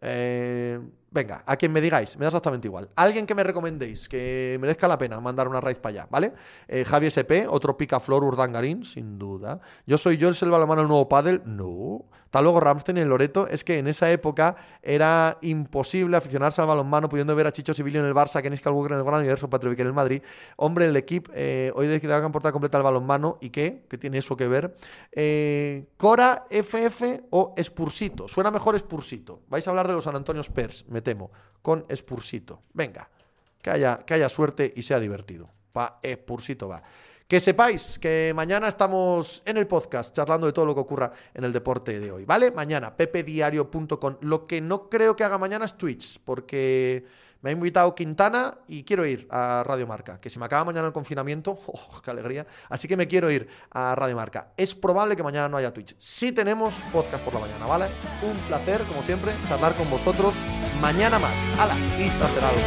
Eh, venga, a quien me digáis, me da exactamente igual. Alguien que me recomendéis, que merezca la pena mandar una raíz para allá, ¿vale? Eh, Javi SP, otro picaflor urdangarín, sin duda. Yo soy yo el Selva el nuevo paddle, no. Tal luego Ramstein el Loreto, es que en esa época era imposible aficionarse al balonmano pudiendo ver a Chicho Sibilio en el Barça, Kenny Walker en el Gran Universo, Patrick en el Madrid. Hombre, el equipo eh, hoy de la portada completa al balonmano, ¿y qué? ¿Qué tiene eso que ver? Eh, Cora, FF o Spursito. Suena mejor Spursito. Vais a hablar de los San Antonio Spurs, temo, con Spursito. Venga, que haya, que haya suerte y sea divertido. Pa Spursito va. Que sepáis que mañana estamos en el podcast charlando de todo lo que ocurra en el deporte de hoy, ¿vale? Mañana, pepediario.com. Lo que no creo que haga mañana es Twitch, porque me ha invitado Quintana y quiero ir a Radio Marca, que se me acaba mañana el confinamiento, oh, ¡qué alegría! Así que me quiero ir a Radio Marca. Es probable que mañana no haya Twitch. Sí tenemos podcast por la mañana, ¿vale? Un placer, como siempre, charlar con vosotros. Mañana más. ¡Hala! Y hacer algo.